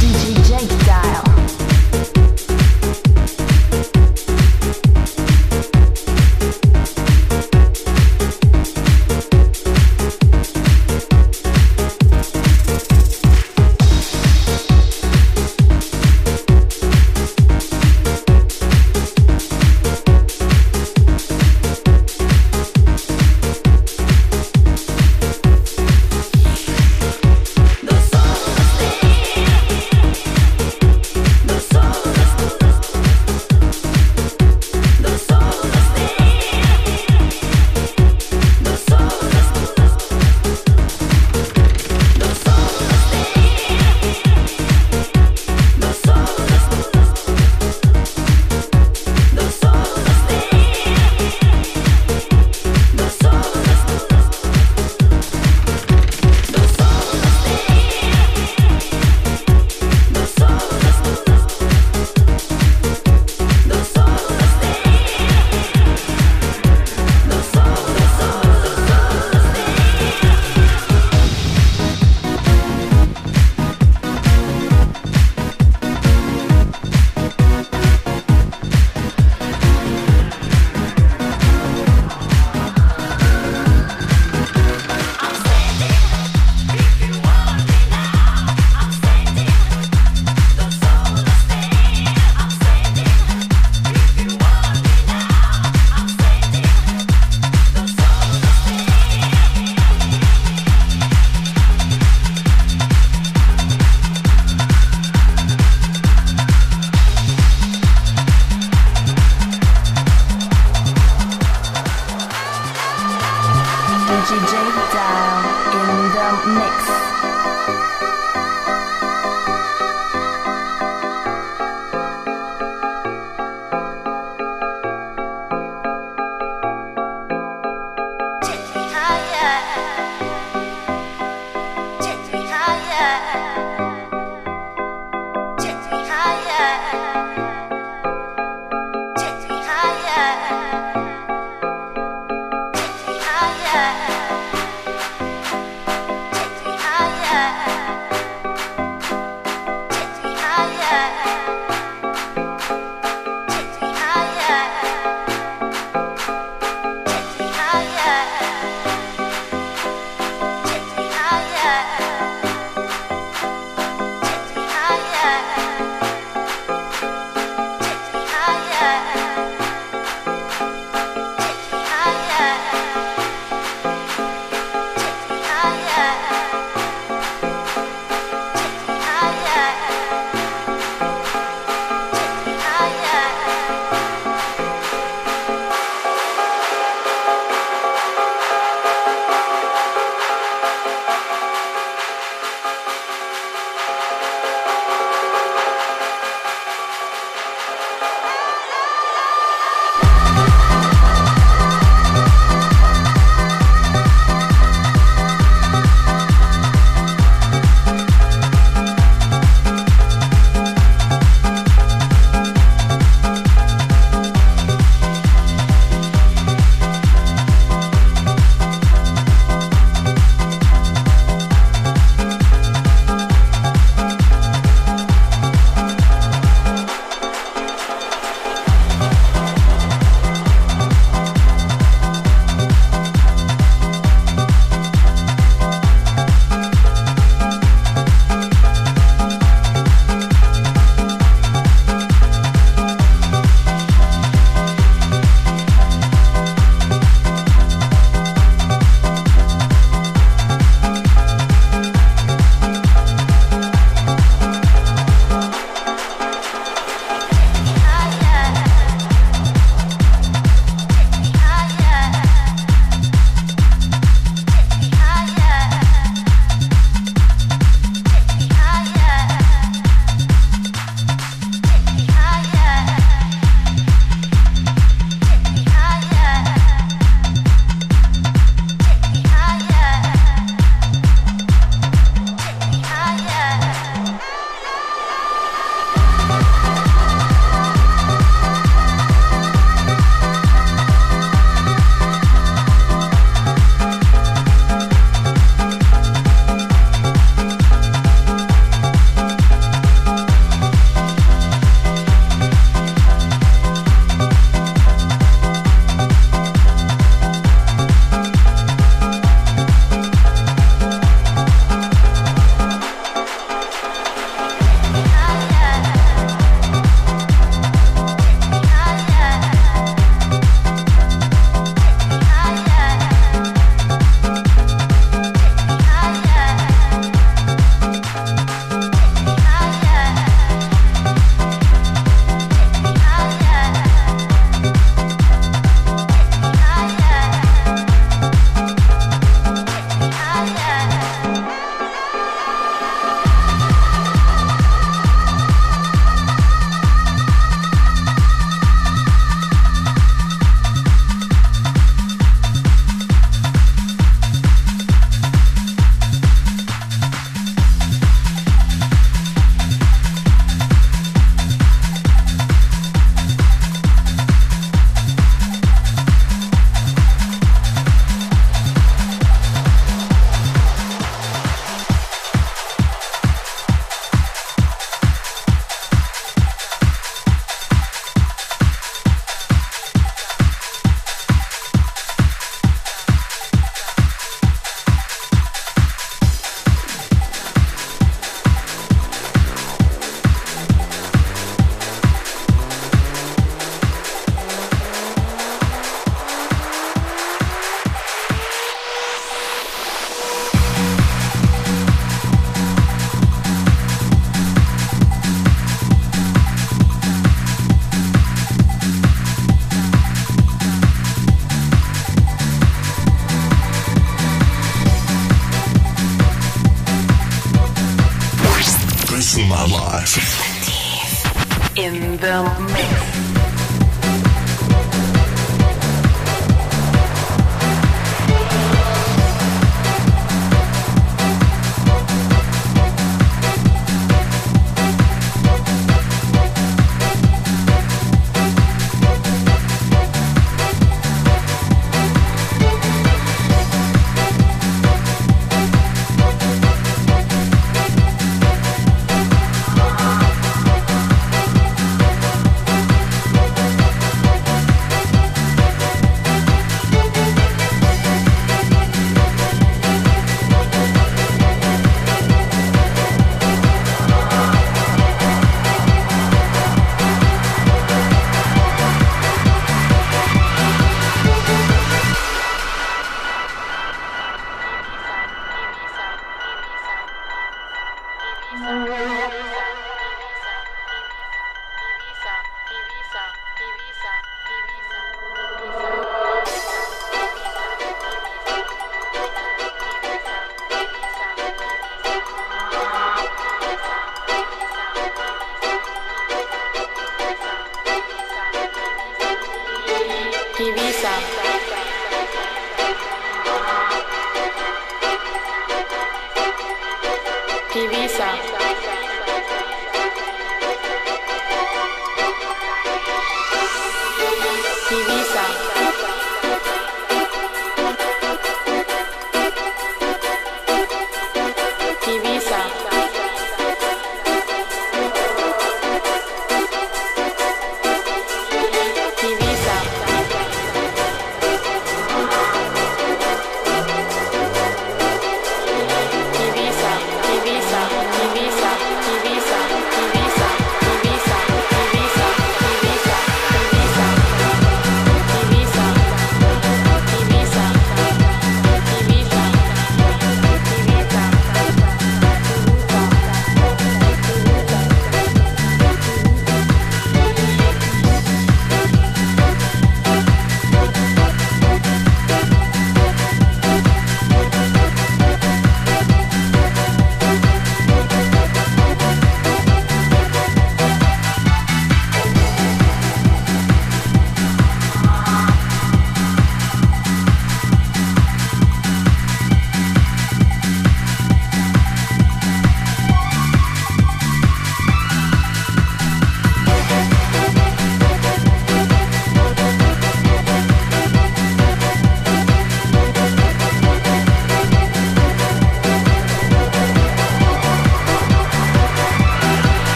DJ Mix.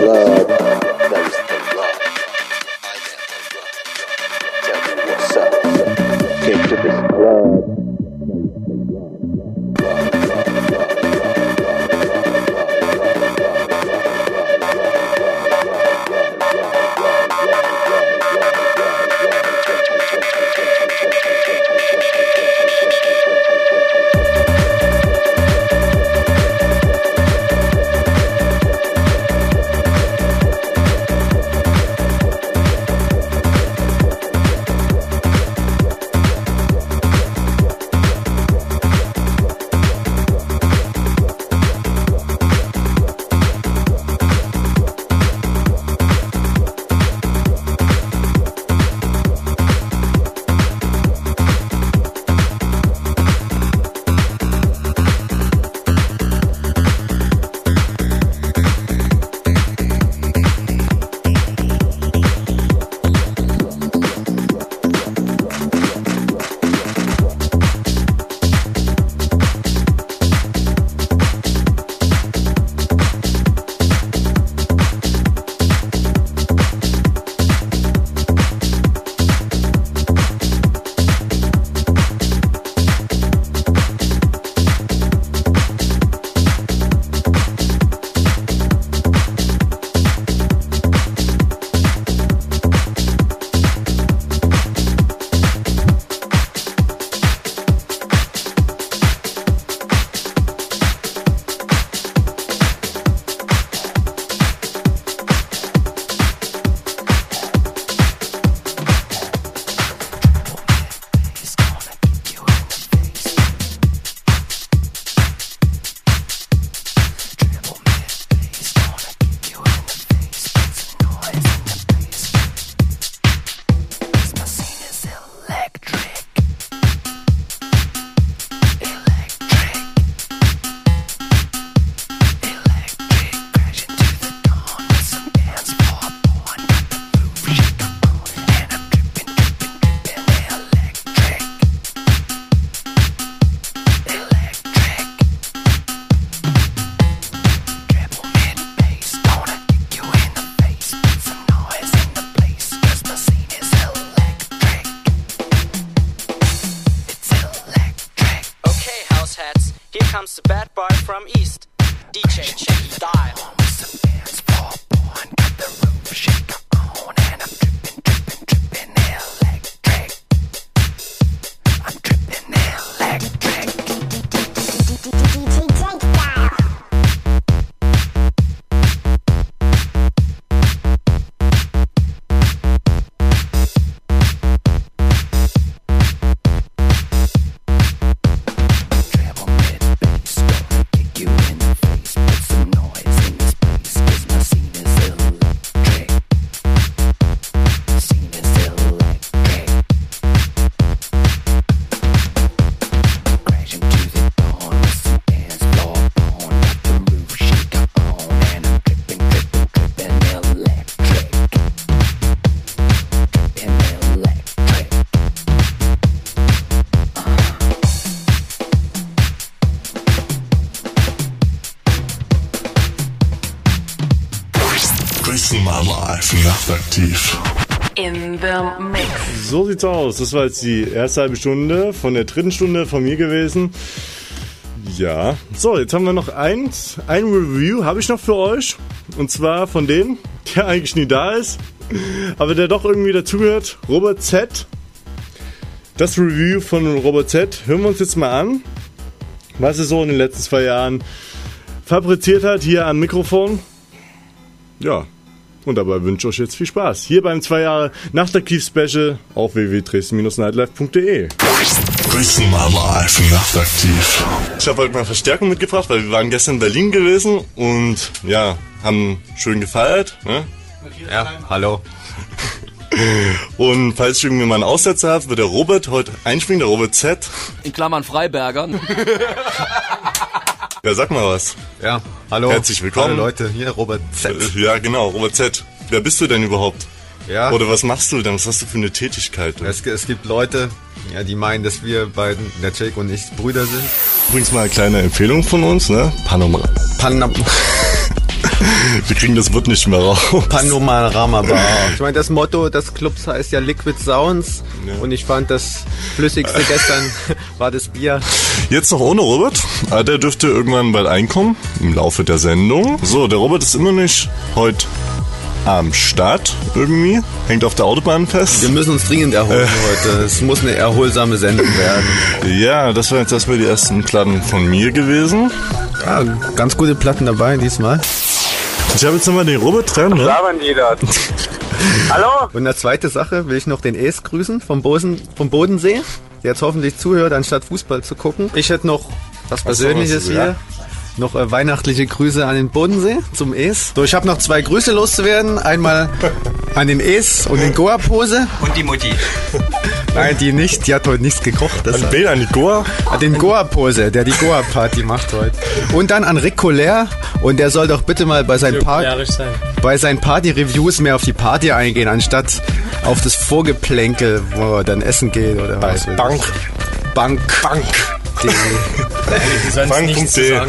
love. So sieht's aus. Das war jetzt die erste halbe Stunde von der dritten Stunde von mir gewesen. Ja. So, jetzt haben wir noch eins. Ein Review habe ich noch für euch. Und zwar von dem, der eigentlich nie da ist, aber der doch irgendwie dazugehört. Robert Z. Das Review von Robert Z. Hören wir uns jetzt mal an, was er so in den letzten zwei Jahren fabriziert hat hier am Mikrofon. Und dabei wünsche ich euch jetzt viel Spaß. Hier beim 2 Jahre Nachtaktiv-Special auf www.dresden-nightlife.de. Grüßenmal live, nachtaktiv. Ich habe heute mal Verstärkung mitgebracht, weil wir waren gestern in Berlin gewesen und ja, haben schön gefeiert. Ne? Ja, hallo. [LAUGHS] Und falls ich irgendwie mal einen Aussetzer habe, wird der Robert heute einspringen, der Robert Z. In Klammern Freibergern. [LAUGHS] Ja, sag mal was. Ja, hallo. Herzlich willkommen. Hallo Leute, hier Robert Z. Äh, Ja, genau, Robert Z. Wer bist du denn überhaupt? Ja. Oder was machst du denn? Was hast du für eine Tätigkeit? Es, es gibt Leute, ja, die meinen, dass wir beiden, der Jake und ich, Brüder sind. Übrigens mal eine kleine Empfehlung von uns, ne? Panoma. Panam [LAUGHS] Wir kriegen das Wort nicht mehr raus. Panorama Bar. [LAUGHS] Ich meine, das Motto des Clubs heißt ja Liquid Sounds. Und ich fand, das flüssigste gestern war das Bier. Jetzt noch ohne Robert. Ah, der dürfte irgendwann bald einkommen im Laufe der Sendung. So, der Robert ist immer nicht heute am Start irgendwie. Hängt auf der Autobahn fest. Wir müssen uns dringend erholen heute. Es muss eine erholsame Sendung werden. Ja, das waren jetzt erstmal die ersten Platten von mir gewesen. Ja, ganz gute Platten dabei diesmal. Ich habe jetzt nochmal den Robert dran, ne? labern die da? [LAUGHS] Hallo? [LAUGHS] Und eine zweite Sache will ich noch den Es grüßen vom, Bosen, vom Bodensee, der jetzt hoffentlich zuhört, anstatt Fußball zu gucken. Ich hätte noch was Persönliches hier. Noch äh, weihnachtliche Grüße an den Bodensee zum Es. So, ich habe noch zwei Grüße loszuwerden. Einmal an den Es und den Goa-Pose. Und die Mutti. [LAUGHS] Nein, die nicht. Die hat heute nichts gekocht. An wen? An die Goa? An den Goa-Pose, der die Goa-Party macht heute. Und dann an Rick Colère. Und der soll doch bitte mal bei seinen, Par sein. bei seinen Party-Reviews mehr auf die Party eingehen, anstatt auf das Vorgeplänkel, wo er dann essen geht oder was. weiß ich. Bank. Bank. Bank. [LAUGHS] Sagen haben.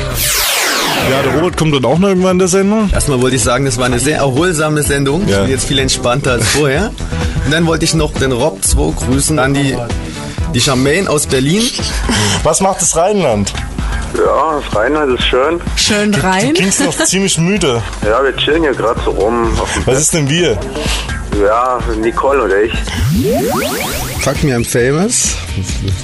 Ja, der Robert kommt dann auch noch irgendwann in der Sendung. Erstmal wollte ich sagen, das war eine sehr erholsame Sendung. Ich Ja. bin jetzt viel entspannter als vorher. Und dann wollte ich noch den Rob 2 grüßen an die, die Charmaine aus Berlin. Was macht das Rheinland? Ja, das Rheinland ist schön. Schön Du rein. klingst noch [LAUGHS] ziemlich müde. Ja, wir chillen hier gerade so rum. Auf dem Was ist denn wir? Ja, Nicole oder ich. Fuck me, I'm famous.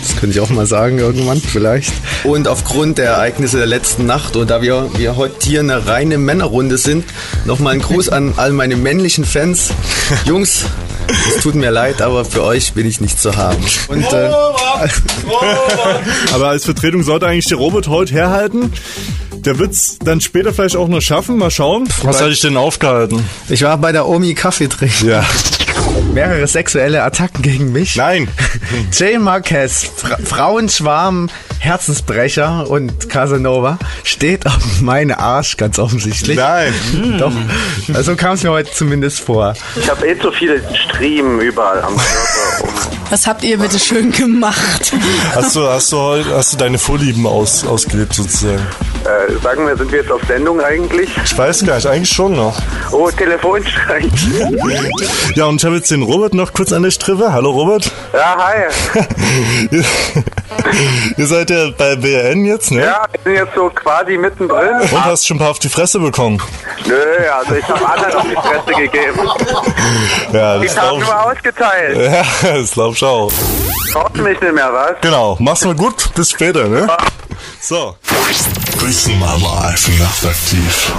Das könnte ich auch mal sagen irgendwann, vielleicht. Und aufgrund der Ereignisse der letzten Nacht und da wir, wir heute hier eine reine Männerrunde sind, nochmal ein Gruß an all meine männlichen Fans. [LAUGHS] Jungs, es tut mir leid, aber für euch bin ich nicht zu haben. Und äh, [LAUGHS] Aber als Vertretung sollte eigentlich der Robert heute herhalten. Der wird's dann später vielleicht auch noch schaffen. Mal schauen. Was hatte ich denn aufgehalten? ich war bei der Omi Kaffee trinken. Ja. Mehrere sexuelle Attacken gegen mich. Nein. [LAUGHS] Jay Marquez, Fra Frauenschwarm, Herzensbrecher und Casanova steht auf meinen Arsch, ganz offensichtlich. Nein. [LAUGHS] Doch. Also kam es mir heute zumindest vor. Ich habe eh zu viele Striemen überall am Körper. Um. Was habt ihr bitte schön gemacht? Hast du, hast du, hast du deine Vorlieben aus, ausgelebt sozusagen? Äh, sagen wir, sind wir jetzt auf Sendung eigentlich? Ich weiß gar nicht, eigentlich schon noch. Oh, Telefonstreich. ja, und ich habe jetzt den Robert noch kurz an der Strippe. Hallo Robert. Ja, hi. [LAUGHS] ihr seid ja bei BRN jetzt, ne? Ja, wir sind jetzt so quasi mittendrin. Und hast schon ein paar auf die Fresse bekommen? Nö, also ich habe anderen auf die Fresse gegeben. Ja, das ich habe nur ausgeteilt. Ja, [LAUGHS] das glaube ciao. Brauchst mich nicht mehr, was? Genau, mach's mal gut, bis später, ne? So. Grüßen mal live nachtaktiv.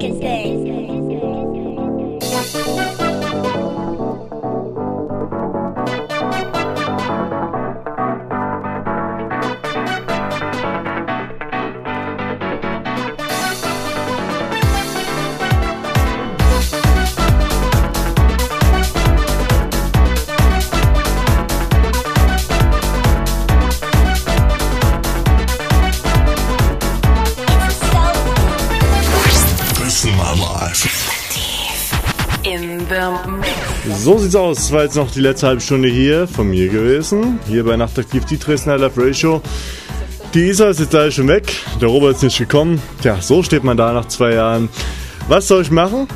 Disco can sieht's aus. War jetzt noch die letzte halbe Stunde hier von mir gewesen. Hier bei Nachtaktiv, die Dresdner Live Radio. Die Isa ist jetzt leider schon weg. Der Robert ist nicht gekommen. Tja, so steht man da nach zwei Jahren. Was soll ich machen?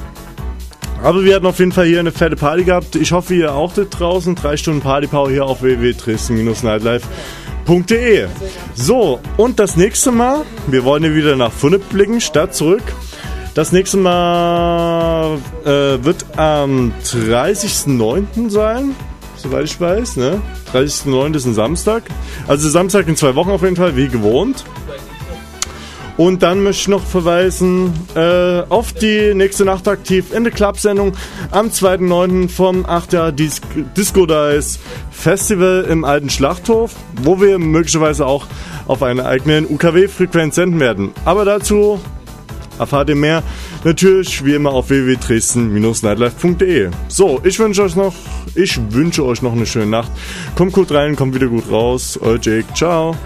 Aber wir hatten auf jeden Fall hier eine fette Party gehabt. Ich hoffe, ihr auch da draußen. Drei Stunden Partypower hier auf www.dresden-nightlife.de. So, und das nächste Mal, wir wollen hier wieder nach Funne blicken, statt zurück. Das nächste Mal äh, wird am 30.09. sein, soweit ich weiß. Ne? 30.09. ist ein Samstag. Also Samstag in zwei Wochen auf jeden Fall, wie gewohnt. Und dann möchte ich noch verweisen äh, auf die nächste Nacht aktiv in der Club-Sendung am 2.9. vom 8 Jahr Dis Disco Dice Festival im alten Schlachthof, wo wir möglicherweise auch auf einer eigenen UKW-Frequenz senden werden. Aber dazu erfahrt ihr mehr natürlich wie immer auf www.dresden-nightlife.de. So, ich wünsche euch noch, ich wünsche euch noch eine schöne Nacht. Kommt gut rein, kommt wieder gut raus. Euer Jake, ciao.